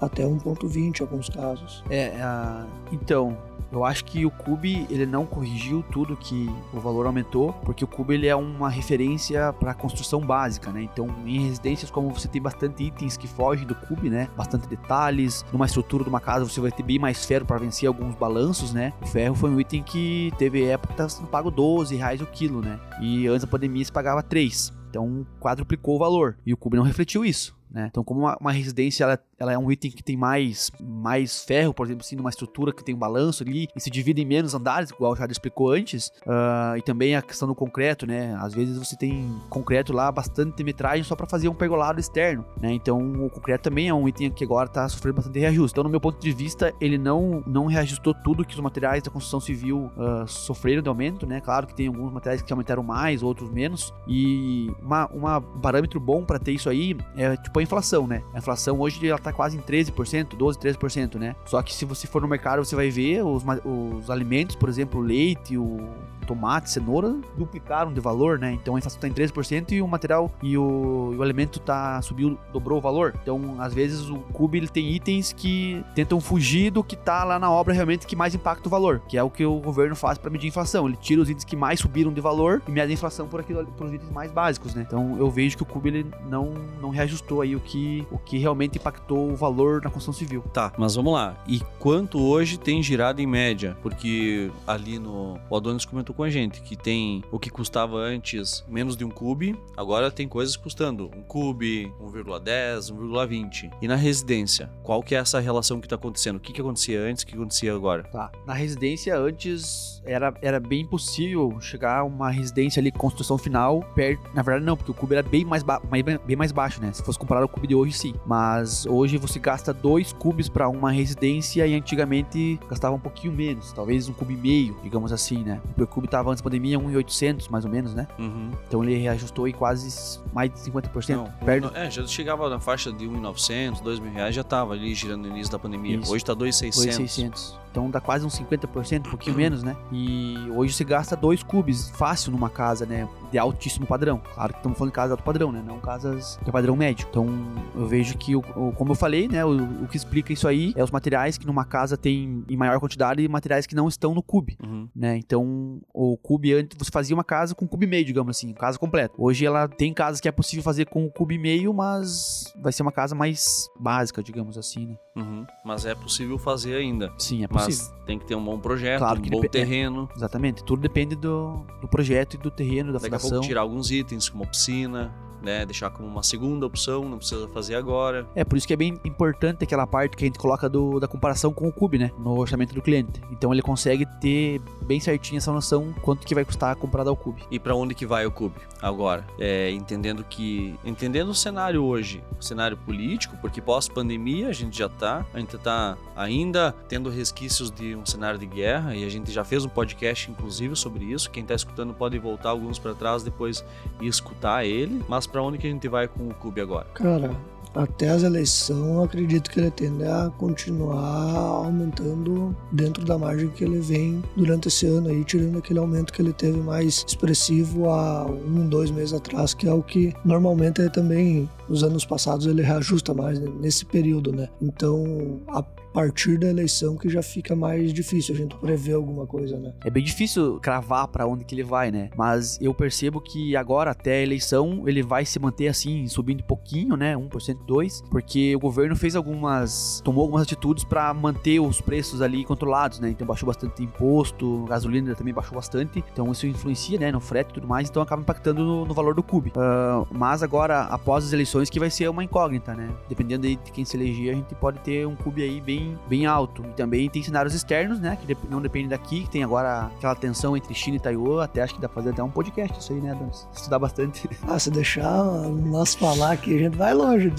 [SPEAKER 2] até 1.20 em alguns casos.
[SPEAKER 3] É, ah, então, eu acho que o Cube ele não corrigiu tudo que o valor aumentou, porque o Cube ele é uma referência para construção básica, né? Então, em residências como você tem bastante itens que fogem do Cube, né? Bastante detalhes, numa estrutura de uma casa você vai ter bem mais ferro para vencer alguns balanços, né? O ferro foi um item que teve época que estava sendo pago 12 reais o quilo, né? E antes da pandemia se pagava 3. Então quadruplicou o valor. E o Cube não refletiu isso. Né? Então, como uma, uma residência ela, ela é um item que tem mais, mais ferro, por exemplo, assim, numa estrutura que tem um balanço ali e se divide em menos andares, igual o Chad explicou antes, ah, e também a questão do concreto, né? Às vezes você tem concreto lá bastante metragem só para fazer um pergolado externo, né? Então, o concreto também é um item que agora está sofrendo bastante reajuste. Então, no meu ponto de vista, ele não, não reajustou tudo que os materiais da construção civil ah, sofreram de aumento, né? Claro que tem alguns materiais que aumentaram mais, outros menos, e um parâmetro bom para ter isso aí é tipo a inflação, né? A inflação hoje ela tá quase em 13%, 12, 13%, né? Só que se você for no mercado, você vai ver os, os alimentos, por exemplo, o leite, o tomate, cenoura, duplicaram de valor, né? Então a inflação tá em 13% e o material e o, e o alimento tá subiu, dobrou o valor. Então, às vezes o Cube ele tem itens que tentam fugir do que tá lá na obra realmente que mais impacta o valor, que é o que o governo faz para medir a inflação. Ele tira os itens que mais subiram de valor e mede a inflação por aquilo, por os itens mais básicos, né? Então, eu vejo que o Cube ele não não reajustou aí o que o que realmente impactou o valor na construção civil.
[SPEAKER 1] Tá, mas vamos lá. E quanto hoje tem girado em média? Porque ali no. O Adonis comentou com a gente que tem o que custava antes menos de um cube, agora tem coisas custando um cube, 1,10, 1,20. E na residência, qual que é essa relação que tá acontecendo? O que, que acontecia antes, o que acontecia agora?
[SPEAKER 3] Tá. Na residência, antes era, era bem impossível chegar a uma residência ali, construção final, perto. Na verdade, não, porque o cubo era bem mais, ba- bem mais baixo, né? Se fosse comparar ao cubo de hoje, sim. Mas hoje você gasta dois cubos para uma residência e antigamente gastava um pouquinho menos, talvez um cubo e meio, digamos assim, né? O cubo tava antes da pandemia 1,800 mais ou menos, né?
[SPEAKER 1] Uhum.
[SPEAKER 3] Então ele reajustou aí quase mais de 50%.
[SPEAKER 1] Não,
[SPEAKER 3] perto.
[SPEAKER 1] É, já chegava na faixa de 1.900, 2 mil reais, já tava ali girando no início da pandemia.
[SPEAKER 3] Isso.
[SPEAKER 1] Hoje tá 2.600.
[SPEAKER 3] 2,600. Então dá quase uns 50%, um pouquinho menos, né? E hoje você gasta dois cubes fácil numa casa, né? De altíssimo padrão. Claro que estamos falando de casas de alto padrão, né? Não casas de padrão médio. Então eu vejo que, o, o- como eu falei, né? O, o que explica isso aí é os materiais que numa casa tem em maior quantidade e materiais que não estão no cube
[SPEAKER 1] Uhum.
[SPEAKER 3] né? Então, o cube antes você fazia uma casa com cube meio, digamos assim, casa completa. Hoje ela tem casas que é possível fazer com cube meio, mas vai ser uma casa mais básica, digamos assim, né?
[SPEAKER 1] Uhum. Mas é possível fazer ainda.
[SPEAKER 3] Sim, é possível.
[SPEAKER 1] Mas tem que ter um bom projeto,
[SPEAKER 3] Claro
[SPEAKER 1] um bom
[SPEAKER 3] depe-
[SPEAKER 1] terreno.
[SPEAKER 3] Exatamente, tudo depende do, do projeto e do terreno, da
[SPEAKER 1] Daqui a
[SPEAKER 3] fundação.
[SPEAKER 1] pouco tirar alguns itens, como piscina, né? Deixar como uma segunda opção, não precisa fazer agora.
[SPEAKER 3] É, por isso que é bem importante aquela parte que a gente coloca do- da comparação com o cube, né? No orçamento do cliente. Então ele consegue ter bem certinho essa noção quanto que vai custar comprar o cube.
[SPEAKER 1] E pra onde que vai o Cube agora? É, entendendo que entendendo o cenário hoje, o cenário político, porque pós-pandemia a gente já tá, a gente tá ainda tendo resquícios de um cenário de guerra e a gente já fez um podcast inclusive sobre isso. Quem tá escutando pode voltar alguns pra trás depois e escutar ele. Mas pra onde que a gente vai com o Cube agora?
[SPEAKER 2] Cara, até as eleições, acredito que ele tende a continuar aumentando dentro da margem que ele vem durante esse ano aí, tirando aquele aumento que ele teve mais expressivo há um, dois meses atrás, que é o que normalmente é também nos anos passados ele reajusta mais né, nesse período, né? Então, a partir da eleição que já fica mais difícil a gente prever alguma coisa, né?
[SPEAKER 3] É bem difícil cravar pra onde que ele vai, né? Mas eu percebo que agora, até a eleição, ele vai se manter assim, subindo um pouquinho, né? 1%, 2%, porque o governo fez algumas. tomou algumas atitudes pra manter os preços ali controlados, né? Então baixou bastante imposto, gasolina também baixou bastante. Então isso influencia, né? No frete e tudo mais, então acaba impactando no, no valor do cube. Ah, mas agora, após as eleições, que vai ser uma incógnita, né? Dependendo de quem se eleger, a gente pode ter um cube aí bem, bem alto. E também tem cenários externos, né? Que não depende daqui, que tem agora aquela tensão entre China e Taiwan. Até acho que dá pra fazer até um podcast isso aí, né, Adams? Estudar bastante.
[SPEAKER 2] Ah, se deixar nós falar aqui, a gente vai longe.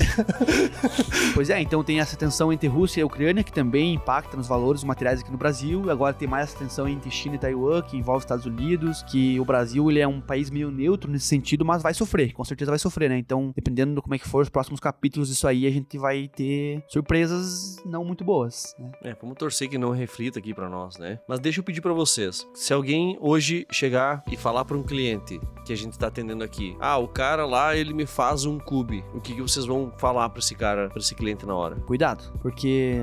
[SPEAKER 3] pois é, então tem essa tensão entre Rússia e Ucrânia, que também impacta nos valores dos materiais aqui no Brasil. Agora tem mais essa tensão entre China e Taiwan, que envolve os Estados Unidos, que o Brasil ele é um país meio neutro nesse sentido, mas vai sofrer, com certeza vai sofrer, né? Então, dependendo do como é que for os próximos capítulos disso aí, a gente vai ter surpresas não muito boas, né?
[SPEAKER 1] É, vamos torcer que não reflita aqui pra nós, né? Mas deixa eu pedir pra vocês. Se alguém hoje chegar e falar pra um cliente que a gente tá atendendo aqui, ah, o cara lá, ele me faz um cube. O que, que vocês vão falar pra esse cara, pra esse cliente na hora?
[SPEAKER 3] Cuidado, porque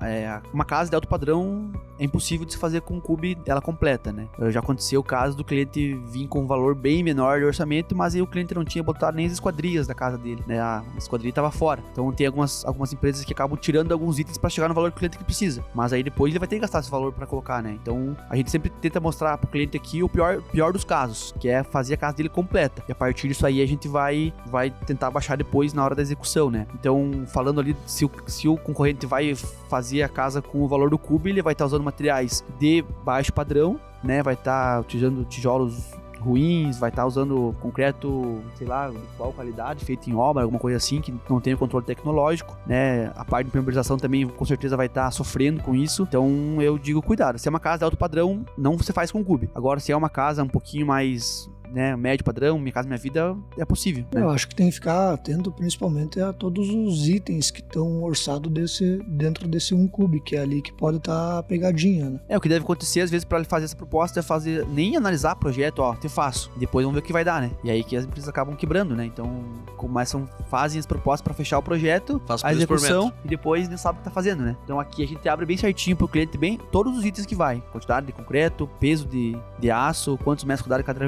[SPEAKER 3] é, uma casa de alto padrão é impossível de se fazer com um cube ela completa, né? Já aconteceu o caso do cliente vir com um valor bem menor de orçamento, mas aí o cliente não tinha botado nem as esquadrias da casa dele, né? A esquadria estava fora. Então tem algumas, algumas empresas que acabam tirando alguns itens para chegar no valor que o cliente que precisa. Mas aí depois ele vai ter que gastar esse valor para colocar, né? Então a gente sempre tenta mostrar pro cliente aqui o pior, pior dos casos, que é fazer a casa dele completa. E a partir disso aí a gente vai, vai tentar baixar depois na hora da execução, né? Então falando ali, se o, se o concorrente vai fazer a casa com o valor do cube, ele vai estar usando materiais de baixo padrão, né? Vai estar utilizando tijolos ruins, vai estar usando concreto, sei lá, de qual qualidade, feito em obra, alguma coisa assim, que não tem o controle tecnológico, né? A parte de impermeabilização também com certeza vai estar sofrendo com isso. Então eu digo, cuidado. Se é uma casa de alto padrão, não você faz com cube. Agora, se é uma casa um pouquinho mais né, médio padrão, minha casa, minha vida, é possível. Né?
[SPEAKER 2] Eu acho que tem que ficar atento principalmente a todos os itens que estão orçados desse, dentro desse 1 cube, que é ali que pode estar pegadinha, né?
[SPEAKER 3] É, o que deve acontecer, às vezes, para ele fazer essa proposta é fazer, nem analisar o projeto, ó, te faço. Depois vamos ver o que vai dar, né? E aí que as empresas acabam quebrando, né? Então, começam, fazem as propostas para fechar o projeto,
[SPEAKER 1] Faz
[SPEAKER 3] a execução, e depois não sabe o que tá fazendo, né? Então aqui a gente abre bem certinho pro cliente, bem, todos os itens que vai. Quantidade de concreto, peso de, de aço, quantos metros quadrados cada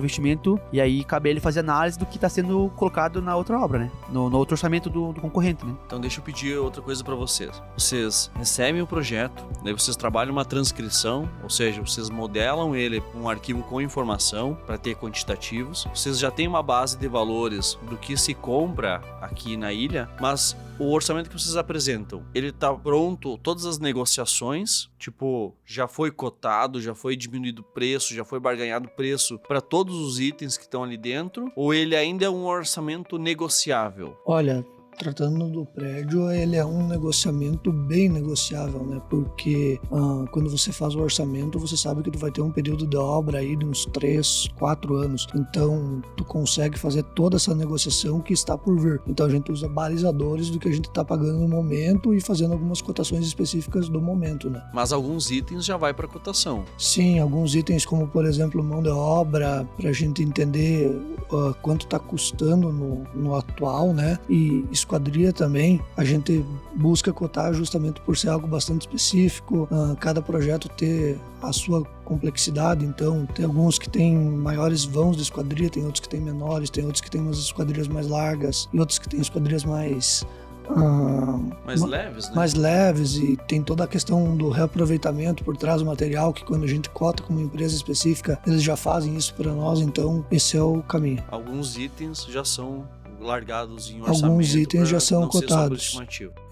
[SPEAKER 3] e aí cabe ele fazer análise do que tá sendo colocado na outra obra, né? No, no outro orçamento do, do concorrente, né?
[SPEAKER 1] Então deixa eu pedir outra coisa pra vocês. Vocês recebem o projeto, daí vocês trabalham uma transcrição, ou seja, vocês modelam ele um arquivo com informação para ter quantitativos. Vocês já têm uma base de valores do que se compra aqui na ilha, mas o orçamento que vocês apresentam, ele tá pronto, todas as negociações, tipo, já foi cotado, já foi diminuído o preço, já foi barganhado o preço para todos os itens que estão ali dentro, ou ele ainda é um orçamento negociável?
[SPEAKER 2] Olha, tratando do prédio, ele é um negociamento bem negociável, né? Porque ah, quando você faz o orçamento, você sabe que tu vai ter um período de obra aí de uns 3, 4 anos. Então, tu consegue fazer toda essa negociação que está por vir. Então, a gente usa balizadores do que a gente está pagando no momento e fazendo algumas cotações específicas do momento, né?
[SPEAKER 1] Mas alguns itens já vai para cotação.
[SPEAKER 2] Sim, alguns itens como, por exemplo, mão de obra, para a gente entender uh, quanto está custando no, no atual, né? E esquadria também, a gente busca cotar justamente por ser algo bastante específico, uh, cada projeto ter a sua complexidade, então tem alguns que têm maiores vãos de esquadria, tem outros que têm menores, tem outros que têm umas esquadrias mais largas e outros que têm esquadrias mais uh,
[SPEAKER 1] Mais leves, né?
[SPEAKER 2] mais leves e tem toda a questão do reaproveitamento por trás do material que quando a gente cota com uma empresa específica eles já fazem isso para nós então esse é o caminho
[SPEAKER 1] Alguns itens já são largados em orçamento.
[SPEAKER 2] Alguns itens já são cotados.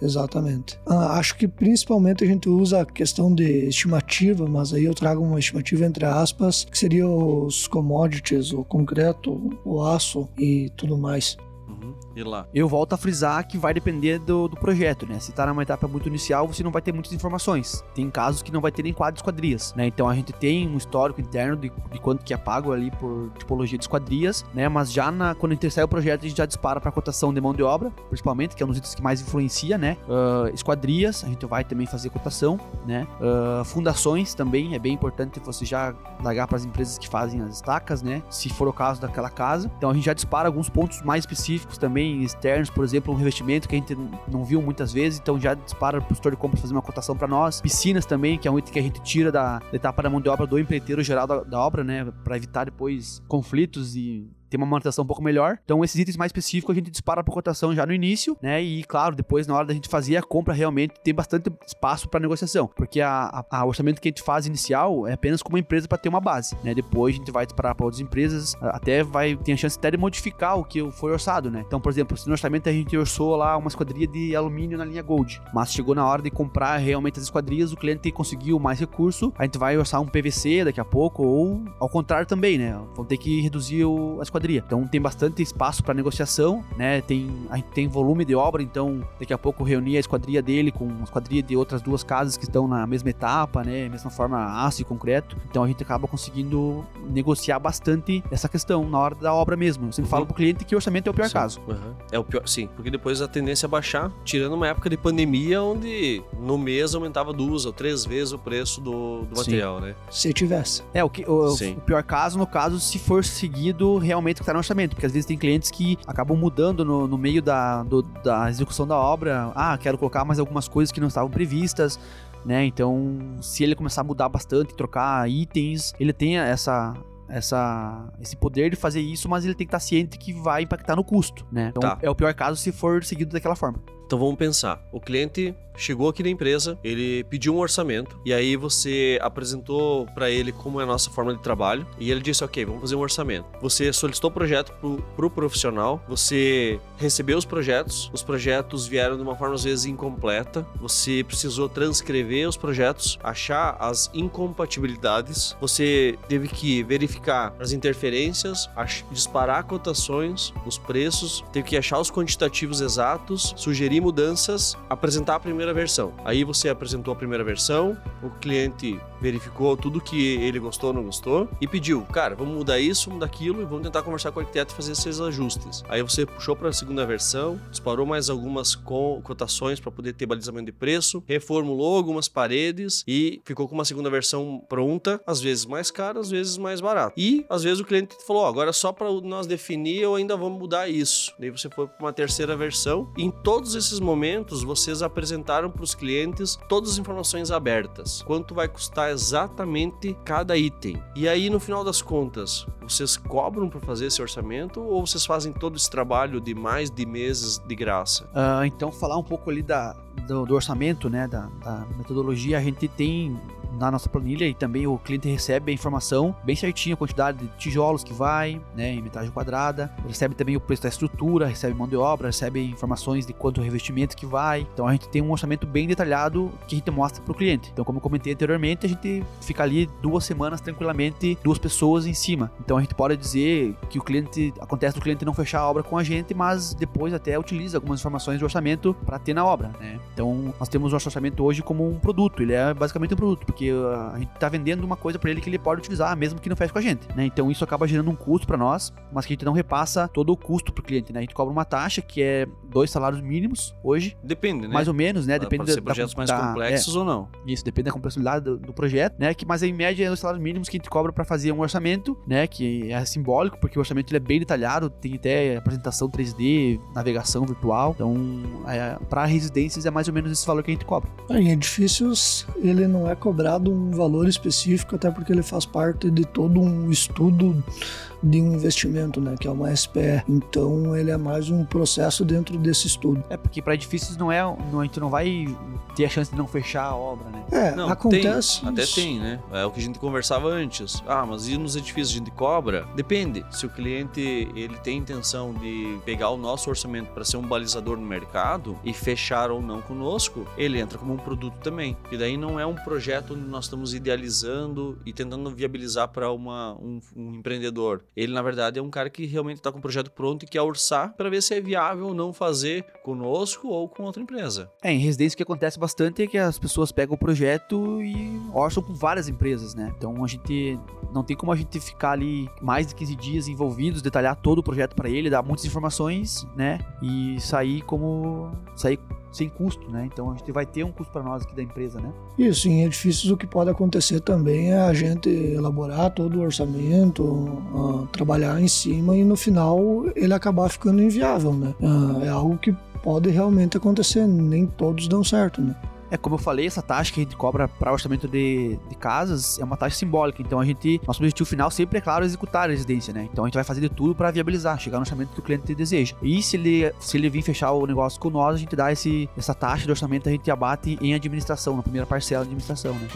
[SPEAKER 2] exatamente Ah, acho que principalmente a gente usa a questão de estimativa mas aí eu trago uma estimativa entre aspas que seria os commodities o concreto o aço e tudo mais
[SPEAKER 1] Uhum. E lá?
[SPEAKER 3] Eu volto a frisar que vai depender do, do projeto, né? Se tá numa etapa muito inicial, você não vai ter muitas informações. Tem casos que não vai ter nem quadros esquadrias, né? Então a gente tem um histórico interno de, de quanto que é pago ali por tipologia de esquadrias, né? Mas já na, quando a gente sai o projeto, a gente já dispara para cotação de mão de obra, principalmente, que é um dos itens que mais influencia, né? Ah, esquadrias, a gente vai também fazer cotação, né? Ah, fundações também, é bem importante você já largar para as empresas que fazem as estacas, né? Se for o caso daquela casa. Então a gente já dispara alguns pontos mais específicos também, externos, por exemplo, um revestimento que a gente não viu muitas vezes, então já dispara pro gestor de compra fazer uma cotação para nós. Piscinas também, que é um item que a gente tira da, da etapa da mão de obra do empreiteiro geral da, da obra, né? Para evitar depois conflitos e ter uma manutenção um pouco melhor. Então, esses itens mais específicos a gente dispara para cotação já no início, né? E claro, depois na hora da gente fazer a compra, realmente tem bastante espaço para negociação, porque a, a, a orçamento que a gente faz inicial é apenas como uma empresa para ter uma base, né? Depois a gente vai disparar para outras empresas, até vai ter a chance até de modificar o que foi orçado, né? Então, por exemplo, se no orçamento a gente orçou lá uma esquadria de alumínio na linha Gold, mas chegou na hora de comprar realmente as esquadrias, o cliente conseguiu mais recurso, a gente vai orçar um PVC daqui a pouco, ou ao contrário também, né? Vão ter que reduzir o- a esquadria. Então tem bastante espaço para negociação, né? Tem, a gente tem volume de obra, então daqui a pouco reunir a esquadria dele com a esquadria de outras duas casas que estão na mesma etapa, né? Mesma forma aço e concreto. Então a gente acaba conseguindo negociar bastante essa questão na hora da obra mesmo. Eu sempre
[SPEAKER 1] Uhum.
[SPEAKER 3] falo pro cliente que o orçamento é o pior
[SPEAKER 1] Sim.
[SPEAKER 3] caso.
[SPEAKER 1] Uhum. É o pior, sim, porque depois a tendência é baixar, tirando uma época de pandemia onde no mês aumentava duas ou três vezes o preço do, do material, né?
[SPEAKER 2] se tivesse
[SPEAKER 3] É, o, que, o, o pior caso, no caso, se for seguido realmente o que tá no orçamento. Porque às vezes tem clientes que acabam mudando no, no meio da, do- da execução da obra. Ah, quero colocar mais algumas coisas que não estavam previstas. Né? Então, se ele começar a mudar bastante, trocar itens, ele tem essa. Essa, esse poder de fazer isso, mas ele tem que estar ciente que vai impactar no custo, né? Então
[SPEAKER 1] Tá.
[SPEAKER 3] é o pior caso se for seguido daquela forma.
[SPEAKER 1] Então vamos pensar. O cliente chegou aqui na empresa, ele pediu um orçamento e aí você apresentou para ele como é a nossa forma de trabalho e ele disse: "OK, vamos fazer um orçamento". Você solicitou o projeto pro, pro profissional, você recebeu os projetos, os projetos vieram de uma forma às vezes incompleta, você precisou transcrever os projetos, achar as incompatibilidades, você teve que verificar as interferências, disparar cotações, os preços, teve que achar os quantitativos exatos, sugerir mudanças, apresentar a primeira versão. Aí você apresentou a primeira versão, o cliente verificou tudo que ele gostou ou não gostou e pediu, cara, vamos mudar isso, mudar aquilo e vamos tentar conversar com o arquiteto e fazer esses ajustes. Aí você puxou para a segunda versão, disparou mais algumas co- cotações para poder ter balizamento de preço, reformulou algumas paredes e ficou com uma segunda versão pronta, às vezes mais cara, às vezes mais barato. E às vezes o cliente falou, ó, agora só para nós definir eu ainda vamos mudar isso. Daí você foi para uma terceira versão. Em todos esses momentos vocês apresentaram para os clientes todas as informações abertas. Quanto vai custar exatamente cada item. E aí no final das contas, vocês cobram para fazer esse orçamento ou vocês fazem todo esse trabalho de mais de meses de graça?
[SPEAKER 3] Ah, então, falar um pouco ali da, do, do orçamento, né, da, da metodologia, a gente tem na nossa planilha e também o cliente recebe a informação bem certinha, a quantidade de tijolos que vai, né, em metragem quadrada, recebe também o preço da estrutura, recebe mão de obra, recebe informações de quanto revestimento que vai. Então a gente tem um orçamento bem detalhado que a gente mostra para o cliente. Então, como eu comentei anteriormente, a gente fica ali duas semanas tranquilamente, duas pessoas em cima. Então a gente pode dizer que o cliente acontece do cliente não fechar a obra com a gente, mas depois até utiliza algumas informações de orçamento para ter na obra, né? Então nós temos o orçamento hoje como um produto, ele é basicamente um produto, porque uh, a gente está vendendo uma coisa para ele que ele pode utilizar, mesmo que não feche com a gente, né? Então isso acaba gerando um custo para nós, mas que a gente não repassa todo o custo para o cliente, né? A gente cobra uma taxa que é dois salários mínimos hoje,
[SPEAKER 1] Depende, né?
[SPEAKER 3] mais ou menos, né?
[SPEAKER 1] Depende
[SPEAKER 3] Depende
[SPEAKER 1] ser projetos mais
[SPEAKER 3] da-
[SPEAKER 1] complexos ou não.
[SPEAKER 3] é, isso depende da complexidade do, do projeto, né? Que mas em média é os salários mínimos que a gente cobra para fazer um orçamento, né? Que é simbólico porque o orçamento ele é bem detalhado, tem até apresentação 3D, navegação virtual. Então, é, para residências é mais ou menos esse valor que a gente cobra.
[SPEAKER 2] Em edifícios, ele não é cobrado um valor específico, até porque ele faz parte de todo um estudo de um investimento, né, que é uma SPE. Então, ele é mais um processo dentro desse estudo.
[SPEAKER 3] É porque para edifícios não é, não, a gente não vai ter a chance de não fechar a obra, né?
[SPEAKER 2] É,
[SPEAKER 1] Não,
[SPEAKER 2] acontece.
[SPEAKER 1] tem, até tem, né? É o que a gente conversava antes. Ah, mas e nos edifícios a gente cobra? Depende. Se o cliente ele tem intenção de pegar o nosso orçamento para ser um balizador no mercado e fechar ou não conosco, ele entra como um produto também. E daí não é um projeto onde nós estamos idealizando e tentando viabilizar para um, um empreendedor. Ele, na verdade, é um cara que realmente está com o projeto pronto e quer orçar para ver se é viável ou não fazer conosco ou com outra empresa.
[SPEAKER 3] É, em residência o que acontece bastante é que as pessoas pegam o projeto e orçam com várias empresas, né? Então a gente não tem como a gente ficar ali mais de 15 dias envolvidos, detalhar todo o projeto para ele, dar muitas informações, né? E sair como sair sem custo, né? Então a gente vai ter um custo para nós aqui da empresa, né?
[SPEAKER 2] Isso, em edifícios o que pode acontecer também é a gente elaborar todo o orçamento, ah, trabalhar em cima e no final ele acabar ficando inviável, né? Ah, é algo que pode realmente acontecer, nem todos dão certo, né?
[SPEAKER 3] É, como eu falei, essa taxa que a gente cobra para orçamento de, de casas é uma taxa simbólica. Então a gente, nosso objetivo final sempre é, claro, executar a residência, né? Então a gente vai fazer de tudo para viabilizar, chegar no orçamento que o cliente deseja. E se ele, se ele vir fechar o negócio com nós, a gente dá esse, essa taxa de orçamento, a gente abate em administração, na primeira parcela de administração, né?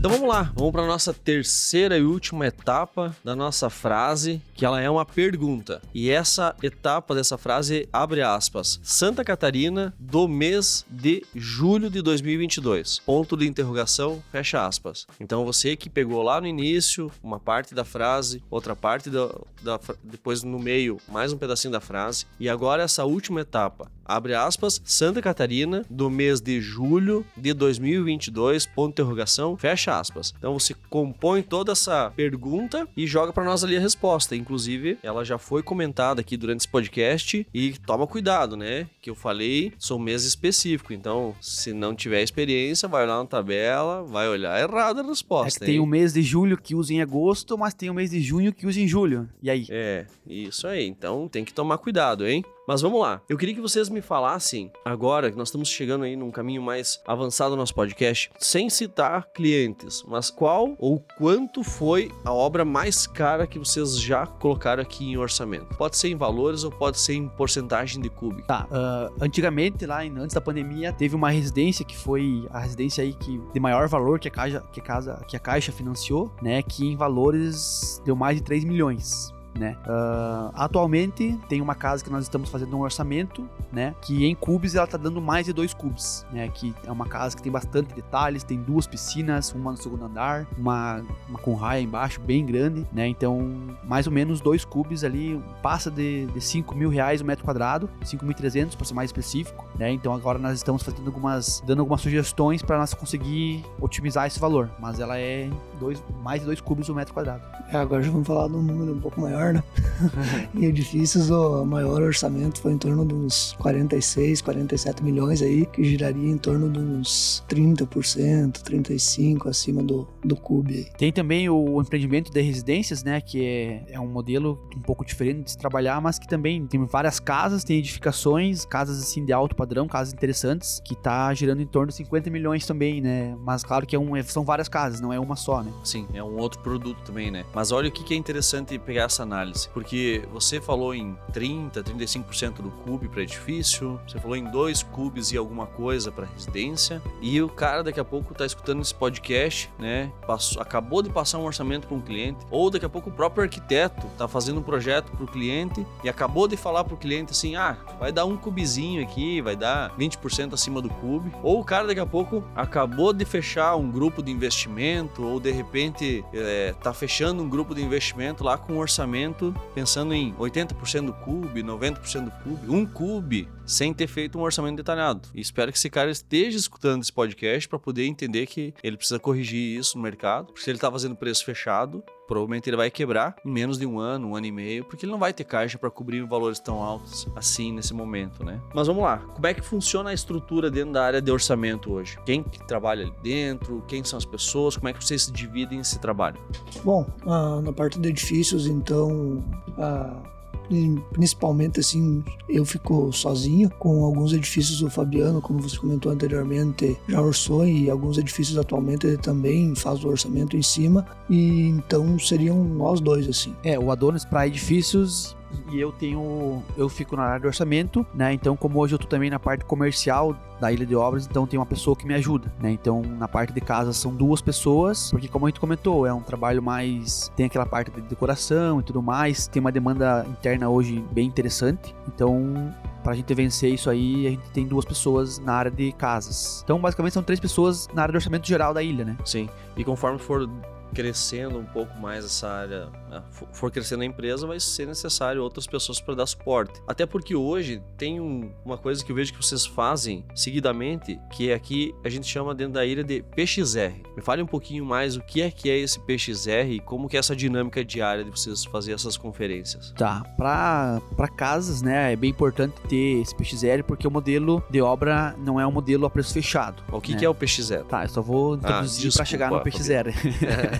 [SPEAKER 1] Então vamos lá, vamos para nossa terceira e última etapa da nossa frase, que ela é uma pergunta. E essa etapa dessa frase abre aspas: Santa Catarina do mês de julho de 2022. Ponto de interrogação, fecha aspas. Então você que pegou lá no início uma parte da frase, outra parte da, da depois no meio mais um pedacinho da frase e agora essa última etapa. Abre aspas, Santa Catarina do mês de julho de 2022. Ponto de interrogação, fecha aspas. Então você compõe toda essa pergunta e joga para nós ali a resposta. Inclusive, ela já foi comentada aqui durante esse podcast e toma cuidado, né? Que eu falei, sou mês específico. Então, se não tiver experiência, vai lá na tabela, vai olhar errado a
[SPEAKER 3] É
[SPEAKER 1] resposta.
[SPEAKER 3] que tem o mês de julho que usa em agosto, mas tem o mês de junho que usa em julho. E aí?
[SPEAKER 1] É, isso aí. Então tem que tomar cuidado, hein? Mas vamos lá. Eu queria que vocês me falassem, agora que nós estamos chegando aí num caminho mais avançado do nosso podcast, sem citar clientes, mas qual ou quanto foi a obra mais cara que vocês já colocaram aqui em orçamento? Pode ser em valores ou pode ser em porcentagem de cúbico.
[SPEAKER 3] Tá, ah, antigamente, lá antes da pandemia, teve uma residência que foi a residência aí que de maior valor que a Caixa, que a casa, que a Caixa financiou, né? Que em valores deu mais de 3 milhões. Né? Ah, atualmente tem uma casa que nós estamos fazendo um orçamento, né? Que em cubos ela tá dando mais de dois cubos, né? Que é uma casa que tem bastante detalhes, tem duas piscinas, uma no segundo andar, uma, uma com raia embaixo bem grande, né? Então mais ou menos dois cubos ali passa de, de 5 mil reais o metro quadrado, 5.300 para ser mais específico, né? Então agora nós estamos fazendo algumas, dando algumas sugestões para nós conseguir otimizar esse valor, mas ela é dois, mais de dois cubos o metro quadrado.
[SPEAKER 2] É, agora já vamos falar de um número um pouco maior, né? em edifícios, o maior orçamento foi em torno de uns 46, 47 milhões aí, que giraria em torno de uns 30%, 35% acima do, do CUB aí.
[SPEAKER 3] Tem também o empreendimento de residências, né? Que é, é um modelo um pouco diferente de se trabalhar, mas que também tem várias casas, tem edificações, casas assim de alto padrão, casas interessantes, que tá girando em torno de 50 milhões também, né? Mas claro que é um, é- são várias casas, não é uma só, né?
[SPEAKER 1] Sim, é um outro produto também, né? Mas olha o que que é interessante pegar essa análise, porque você falou em 30, 35% do cube para edifício, você falou em dois cubes e alguma coisa para residência, e o cara daqui a pouco tá escutando esse podcast, né? Passou, acabou de passar um orçamento para um cliente, ou daqui a pouco o próprio arquiteto tá fazendo um projeto para o cliente e acabou de falar para o cliente assim: "Ah, vai dar um cubezinho aqui, vai dar 20% acima do cube". Ou o cara daqui a pouco acabou de fechar um grupo de investimento ou de repente é, tá fechando um grupo de investimento lá com um orçamento pensando em 80% do cube, 90% do cube, um cube, sem ter feito um orçamento detalhado. E espero que esse cara esteja escutando esse podcast para poder entender que ele precisa corrigir isso no mercado, porque se ele tá fazendo preço fechado, provavelmente ele vai quebrar em menos de um ano, um ano e meio, porque ele não vai ter caixa para cobrir valores tão altos assim nesse momento, né? Mas vamos lá, como é que funciona a estrutura dentro da área de orçamento hoje? Quem que trabalha ali dentro? Quem são as pessoas? Como é que vocês dividem esse trabalho?
[SPEAKER 2] Bom, ah, na parte de edifícios, então, ah, principalmente assim, eu fico sozinho com alguns edifícios o Fabiano, como você comentou anteriormente, já orçou e alguns edifícios atualmente ele também faz o orçamento em cima e então seriam nós dois assim.
[SPEAKER 3] É, o Adonis para edifícios e eu tenho eu fico na área de orçamento, né? Então, como hoje eu tô também na parte comercial da Ilha de Obras, então tem uma pessoa que me ajuda, né? Então, na parte de casa são duas pessoas, porque como a gente comentou, é um trabalho mais tem aquela parte de decoração e tudo mais, tem uma demanda interna hoje bem interessante. Então, para a gente vencer isso aí, a gente tem duas pessoas na área de casas. Então, basicamente são três pessoas na área de orçamento geral da ilha, né?
[SPEAKER 1] Sim. E conforme for crescendo um pouco mais essa área, né, for crescendo a empresa, vai ser necessário outras pessoas para dar suporte. Até porque hoje tem um, uma coisa que eu vejo que vocês fazem seguidamente, que é aqui a gente chama dentro da ilha de PXR. Me fale um pouquinho mais o que é que é esse PXR e como que é essa dinâmica diária de vocês fazer essas conferências.
[SPEAKER 3] Tá, para casas, né, é bem importante ter esse PXR porque o modelo de obra não é um modelo a preço fechado.
[SPEAKER 1] O que,
[SPEAKER 3] né?
[SPEAKER 1] que é o PXR?
[SPEAKER 3] Tá, eu só vou introduzir ah, para chegar no PXR.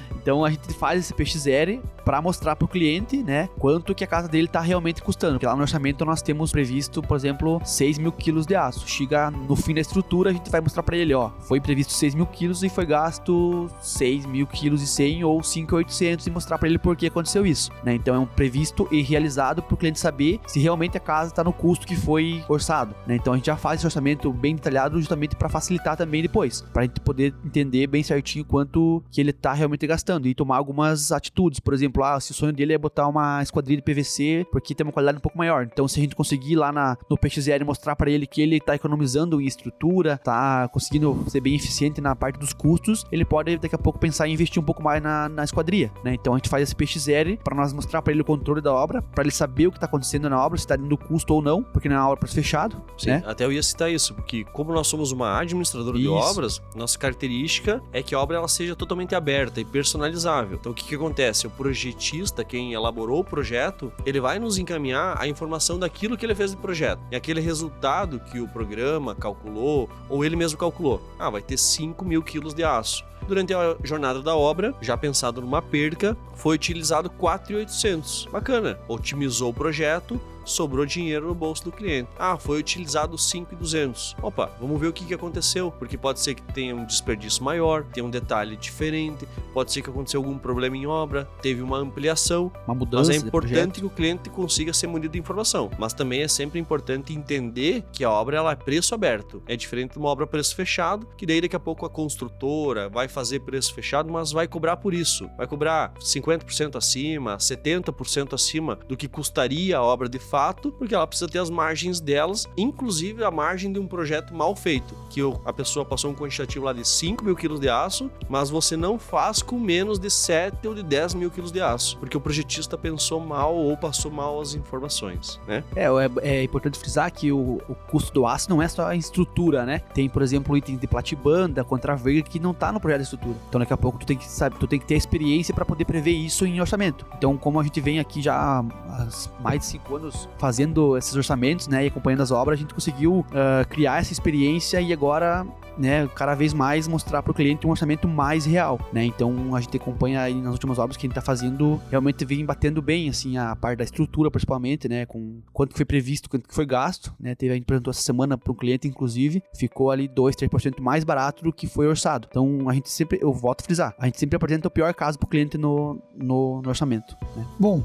[SPEAKER 3] Então a gente faz esse PXR para mostrar para o cliente, né, quanto que a casa dele está realmente custando. Porque lá no orçamento nós temos previsto, por exemplo, 6 mil quilos de aço. Chega no fim da estrutura, a gente vai mostrar para ele, ó, foi previsto 6 mil quilos e foi gasto 6 mil quilos e 100 ou 5,800 e mostrar para ele por que aconteceu isso, né? Então é um previsto e realizado para o cliente saber se realmente a casa está no custo que foi orçado, né? Então a gente já faz esse orçamento bem detalhado justamente para facilitar também depois, para a gente poder entender bem certinho quanto que ele está realmente gastando e tomar algumas atitudes. Por exemplo, ah, se o sonho dele é botar uma esquadrilha de PVC porque tem uma qualidade um pouco maior. Então, se a gente conseguir lá na, no PXR mostrar para ele que ele tá economizando em estrutura, tá conseguindo ser bem eficiente na parte dos custos, ele pode daqui a pouco pensar em investir um pouco mais na, na esquadria, né? Então a gente faz esse PXR para nós mostrar para ele o controle da obra, para ele saber o que tá acontecendo na obra, se tá dando custo ou não, porque não é uma obra fechado,
[SPEAKER 1] Sim,
[SPEAKER 3] né?
[SPEAKER 1] até eu ia citar isso, porque como nós somos uma administradora isso. de obras, nossa característica é que a obra ela seja totalmente aberta e personalizada personalizável. Então o que, que acontece? O projetista, quem elaborou o projeto, ele vai nos encaminhar a informação daquilo que ele fez de projeto. E aquele resultado que o programa calculou, ou ele mesmo calculou. Ah, vai ter 5 mil quilos de aço. Durante a jornada da obra, já pensado numa perca, foi utilizado 4,800. Bacana, otimizou o projeto, sobrou dinheiro no bolso do cliente. Ah, foi utilizado 5,200. Opa, vamos ver o que, que aconteceu, porque pode ser que tenha um desperdício maior, tenha um detalhe diferente, pode ser que aconteceu algum problema em obra, teve uma ampliação,
[SPEAKER 3] uma mudança.
[SPEAKER 1] Mas é importante que o cliente consiga ser munido de informação. Mas também é sempre importante entender que a obra ela é preço aberto. É diferente de uma obra preço fechado, que daí daqui a pouco a construtora vai fazer preço fechado, mas vai cobrar por isso. Vai cobrar 50% acima, 70% acima do que custaria a obra de fato, porque ela precisa ter as margens delas, inclusive a margem de um projeto mal feito, que a pessoa passou um quantitativo lá de 5 mil quilos de aço, mas você não faz com menos de 7 ou de 10 mil quilos de aço, porque o projetista pensou mal ou passou mal as informações, né?
[SPEAKER 3] É, é, é importante frisar que o, o, custo do aço não é só a estrutura, né? Tem, por exemplo, itens de platibanda, contraverga que não tá no projeto de estrutura. Então, daqui a pouco tu tem que saber, tu tem que ter experiência para poder prever isso em orçamento. Então, como a gente vem aqui já há mais de 5 anos fazendo esses orçamentos, né, e acompanhando as obras, a gente conseguiu uh, criar essa experiência e agora né, cada vez mais mostrar para o cliente um orçamento mais real, né? Então a gente acompanha aí nas últimas obras que a gente está fazendo, realmente vem batendo bem, assim, a parte da estrutura principalmente, né, com quanto foi previsto, quanto foi gasto, né? Teve, a gente apresentou essa semana para um cliente, inclusive, ficou ali 2, 3% mais barato do que foi orçado. Então a gente sempre, eu volto a frisar, a gente sempre apresenta o pior caso para o cliente no, no, no orçamento. Né?
[SPEAKER 2] Bom,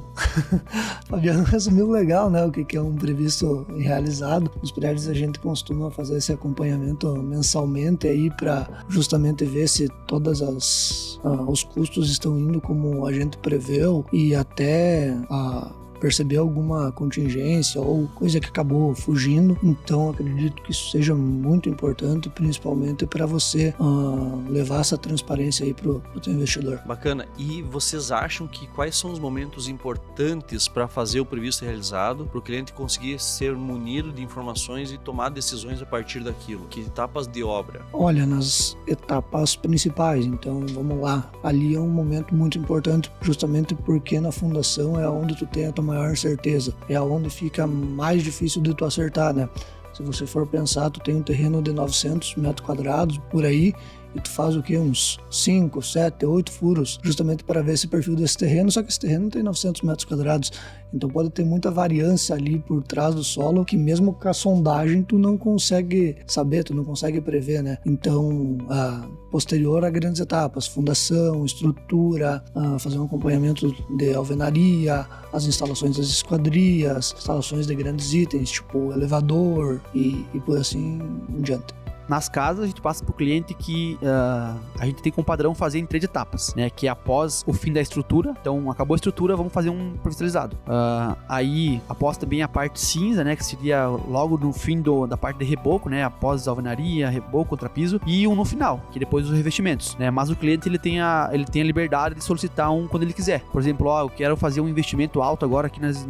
[SPEAKER 2] Fabiano resumiu legal, né, o que, que é um previsto realizado. Os prédios a gente costuma fazer esse acompanhamento mensalmente aí para justamente ver se todas as uh, os custos estão indo como a gente preveu e até a perceber alguma contingência ou coisa que acabou fugindo. Então acredito que isso seja muito importante, principalmente para você uh, levar essa transparência aí pro, pro teu investidor.
[SPEAKER 1] Bacana. E vocês acham que quais são os momentos importantes para fazer o previsto realizado, para o cliente conseguir ser munido de informações e tomar decisões a partir daquilo? Que etapas de obra?
[SPEAKER 2] Olha, nas etapas principais. Então vamos lá. Ali é um momento muito importante, justamente porque na fundação é onde tu tem a maior certeza. É aonde fica mais difícil de tu acertar, né? Se você for pensar, tu tem um terreno de 900 metros quadrados por aí e tu faz o que? Uns 5, 7, 8 furos, justamente para ver esse perfil desse terreno, só que esse terreno tem 900 metros quadrados, então pode ter muita variância ali por trás do solo, que mesmo com a sondagem tu não consegue saber, tu não consegue prever, né? Então, a posterior a grandes etapas, fundação, estrutura, fazer um acompanhamento de alvenaria, as instalações das esquadrias, instalações de grandes itens, tipo elevador e, e por assim em diante.
[SPEAKER 3] Nas casas, a gente passa para o cliente que uh, a gente tem como padrão fazer em três etapas, né? Que é após o fim da estrutura. Então, acabou a estrutura, vamos fazer um profissionalizado. Uh, aí, após também a parte cinza, né? Que seria logo no fim do, da parte de reboco, né? Após alvenaria, reboco, contrapiso. E um no final, que depois os revestimentos, né? Mas o cliente, ele tem, a, ele tem a liberdade de solicitar um quando ele quiser. Por exemplo, ó, eu quero fazer um investimento alto agora aqui nas,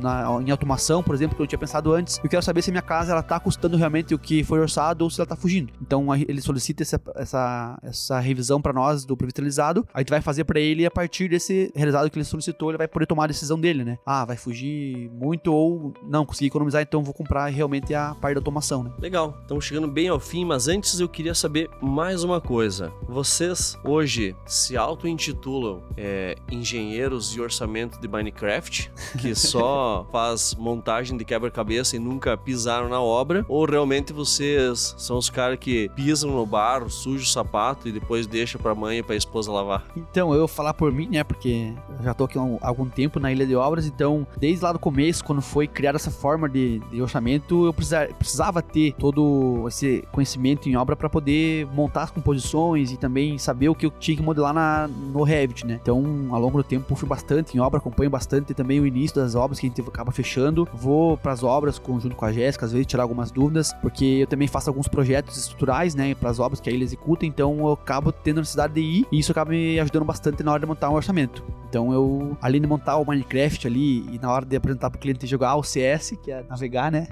[SPEAKER 3] na, em automação, por exemplo, que eu tinha pensado antes. Eu quero saber se a minha casa, ela tá custando realmente o que foi orçado ou se ela tá fugindo. Então ele solicita essa, essa, essa revisão para nós do revitalizado. A gente vai fazer para ele e a partir desse realizado que ele solicitou, ele vai poder tomar a decisão dele, né? Ah, vai fugir muito ou não, consegui economizar, então vou comprar realmente a parte da automação, né?
[SPEAKER 1] Legal. Estamos chegando bem ao fim, mas antes eu queria saber mais uma coisa. Vocês hoje se auto-intitulam é, engenheiros de orçamento de Minecraft, que só faz montagem de quebra-cabeça e nunca pisaram na obra, ou realmente vocês são os caras que pisam no barro, sujam o sapato e depois deixa pra mãe e pra esposa lavar?
[SPEAKER 3] Então, eu vou falar por mim, né? Porque eu já tô aqui há algum tempo na Ilha de Obras, então, desde lá do começo, quando foi criada essa forma de, de orçamento, eu precisava, precisava ter todo esse conhecimento em obra para poder montar as composições e também saber o que eu tinha que modelar na, no Revit, né? Então, ao longo do tempo, fui bastante em obra, acompanho bastante também o início das obras que a gente acaba fechando. Vou para as obras junto com a Jéssica, às vezes tirar algumas dúvidas, porque eu também faço alguns projetos estruturais, né, para as obras que a ilha executa, então eu acabo tendo necessidade de ir e isso acaba me ajudando bastante na hora de montar um orçamento. Então eu, além de montar o Minecraft ali e na hora de apresentar para o cliente jogar o CS, que é navegar, né,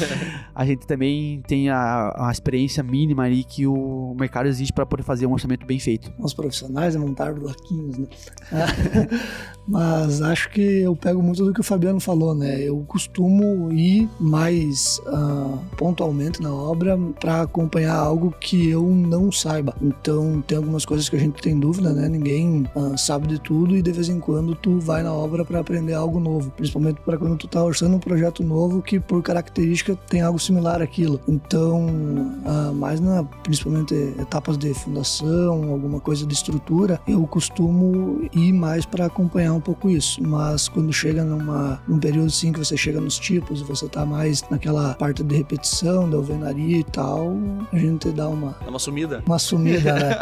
[SPEAKER 3] a gente também tem a, a experiência mínima ali que o mercado exige para poder fazer um orçamento bem feito.
[SPEAKER 2] Os profissionais é montar bloquinhos, né? Mas acho que eu pego muito do que o Fabiano falou, né? Eu costumo ir mais uh, pontualmente na obra para acompanhar algo que eu não saiba. Então tem algumas coisas que a gente tem dúvida, né? Ninguém uh, sabe de tudo e de vez em quando tu vai na obra para aprender algo novo, principalmente para quando tu tá orçando um projeto novo que por característica tem algo similar àquilo. Então, uh, mais na principalmente etapas de fundação, alguma coisa de estrutura, eu costumo ir mais para acompanhar um pouco isso. Mas quando chega numa num período assim que você chega nos tipos, você tá mais naquela parte de repetição, da alvenaria e tal, a gente dá uma.
[SPEAKER 1] Dá uma sumida.
[SPEAKER 2] Uma sumida, né?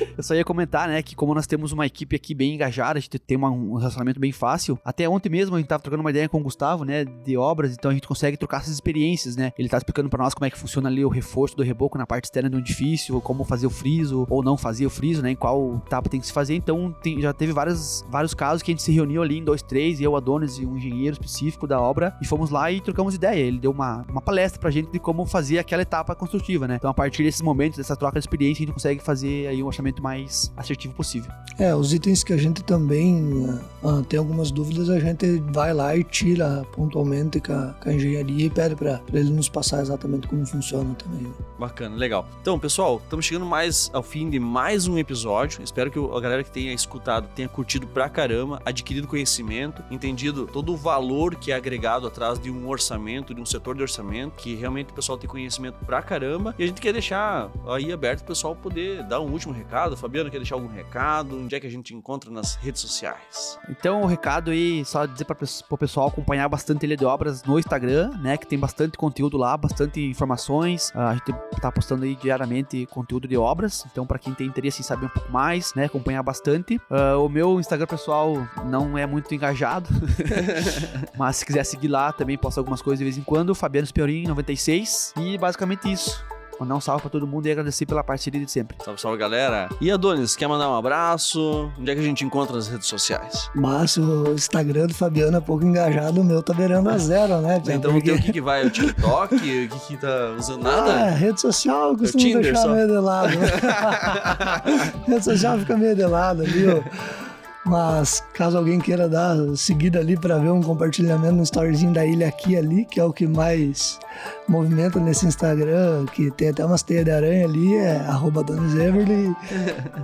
[SPEAKER 3] Eu só ia comentar, né, que como nós temos uma equipe aqui bem engajada, a gente tem uma, um relacionamento bem fácil. Até ontem mesmo a gente tava trocando uma ideia com o Gustavo, né, de obras, então a gente consegue trocar essas experiências, né? Ele tá explicando para nós como é que funciona ali o reforço do reboco na parte externa do edifício, como fazer o friso ou não fazer o friso, né, em qual etapa tem que se fazer. Então tem, já teve vários, vários casos que a gente se reuniu ali em dois, três, eu, Adonis e um engenheiro específico da obra, e fomos lá e trocamos ideia. Ele deu uma, uma palestra pra gente de como fazer aquela etapa construtiva, né? Então a partir desses momentos, dessa troca de experiência, a gente consegue fazer aí um orçamento mais assertivo possível.
[SPEAKER 2] É, os itens que a gente também uh, tem algumas dúvidas, a gente vai lá e tira pontualmente com a, com a engenharia e pede para ele nos passar exatamente como funciona também. Né?
[SPEAKER 1] Bacana, legal. Então, pessoal, estamos chegando mais ao fim de mais um episódio. Espero que a galera que tenha escutado tenha curtido pra caramba, adquirido conhecimento, entendido todo o valor que é agregado atrás de um orçamento, de um setor de orçamento, que realmente o pessoal tem conhecimento pra caramba. E a gente quer deixar aí aberto o pessoal poder dar um último recado. Fabiano quer deixar algum recado? Onde é que a gente encontra nas redes sociais?
[SPEAKER 3] Então, o recado aí, só dizer para o pessoal acompanhar bastante ele de obras no Instagram, né? Que tem bastante conteúdo lá, bastante informações. Ah, a gente tá postando aí diariamente conteúdo de obras. Então, para quem tem interesse em saber um pouco mais, né? Acompanhar bastante. Uh, o meu Instagram pessoal não é muito engajado. Mas se quiser seguir lá, também posto algumas coisas de vez em quando. Fabiano Spiorin, 96. E basicamente isso. Mandar um salve pra todo mundo e agradecer pela parceria de sempre.
[SPEAKER 1] Salve, salve, galera. E Adonis, quer mandar um abraço? Onde é que a gente encontra nas redes sociais?
[SPEAKER 2] Mas o Instagram do Fabiano é pouco engajado, o meu tá beirando a zero, né?
[SPEAKER 1] então porque... o que, que vai? O TikTok? o que, que tá usando nada?
[SPEAKER 2] É, rede social eu costumo Tinder, deixar só. meio de lado. rede social fica meio de lado ali, ó. Mas caso alguém queira dar seguida ali para ver um compartilhamento no storyzinho da ilha aqui ali, que é o que mais movimenta nesse Instagram, que tem até umas teias de aranha ali, é arroba Everly.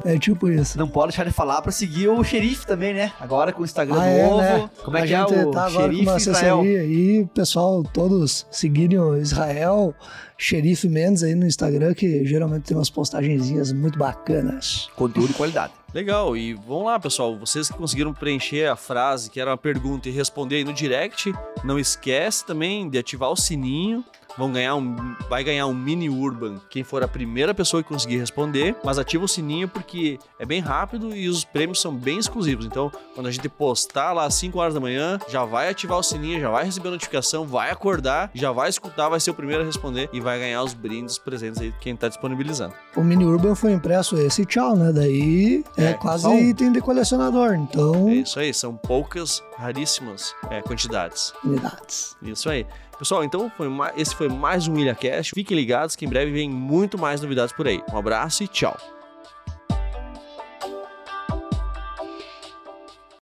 [SPEAKER 2] É tipo isso.
[SPEAKER 3] Não pode deixar de falar para seguir o xerife também, né? Agora com o Instagram
[SPEAKER 2] ah,
[SPEAKER 3] é, novo.
[SPEAKER 2] Né?
[SPEAKER 3] Como é
[SPEAKER 2] A
[SPEAKER 3] que é o
[SPEAKER 2] tá
[SPEAKER 3] xerife
[SPEAKER 2] com uma assessoria aí, pessoal, todos seguirem o Israel. Xerife Mendes aí no Instagram, que geralmente tem umas postagenzinhas muito bacanas.
[SPEAKER 3] Conteúdo de qualidade.
[SPEAKER 1] Legal, e vamos lá, pessoal. Vocês que conseguiram preencher a frase, que era uma pergunta, e responder aí no direct, não esquece também de ativar o sininho vão ganhar um, vai ganhar um mini urban quem for a primeira pessoa que conseguir responder, mas ativa o sininho porque é bem rápido e os prêmios são bem exclusivos. Então, quando a gente postar lá às 5 horas da manhã, já vai ativar o sininho, já vai receber a notificação, vai acordar, já vai escutar, vai ser o primeiro a responder e vai ganhar os brindes presentes aí quem tá disponibilizando.
[SPEAKER 2] O mini urban foi impresso esse tchau, né? Daí é, é quase são... item de colecionador, então...
[SPEAKER 1] É isso aí, são poucas, raríssimas é, quantidades.
[SPEAKER 2] Unidades.
[SPEAKER 1] Isso aí. Pessoal, então foi esse foi mais um IlhaCast. Fiquem ligados que em breve vem muito mais novidades por aí. Um abraço e tchau.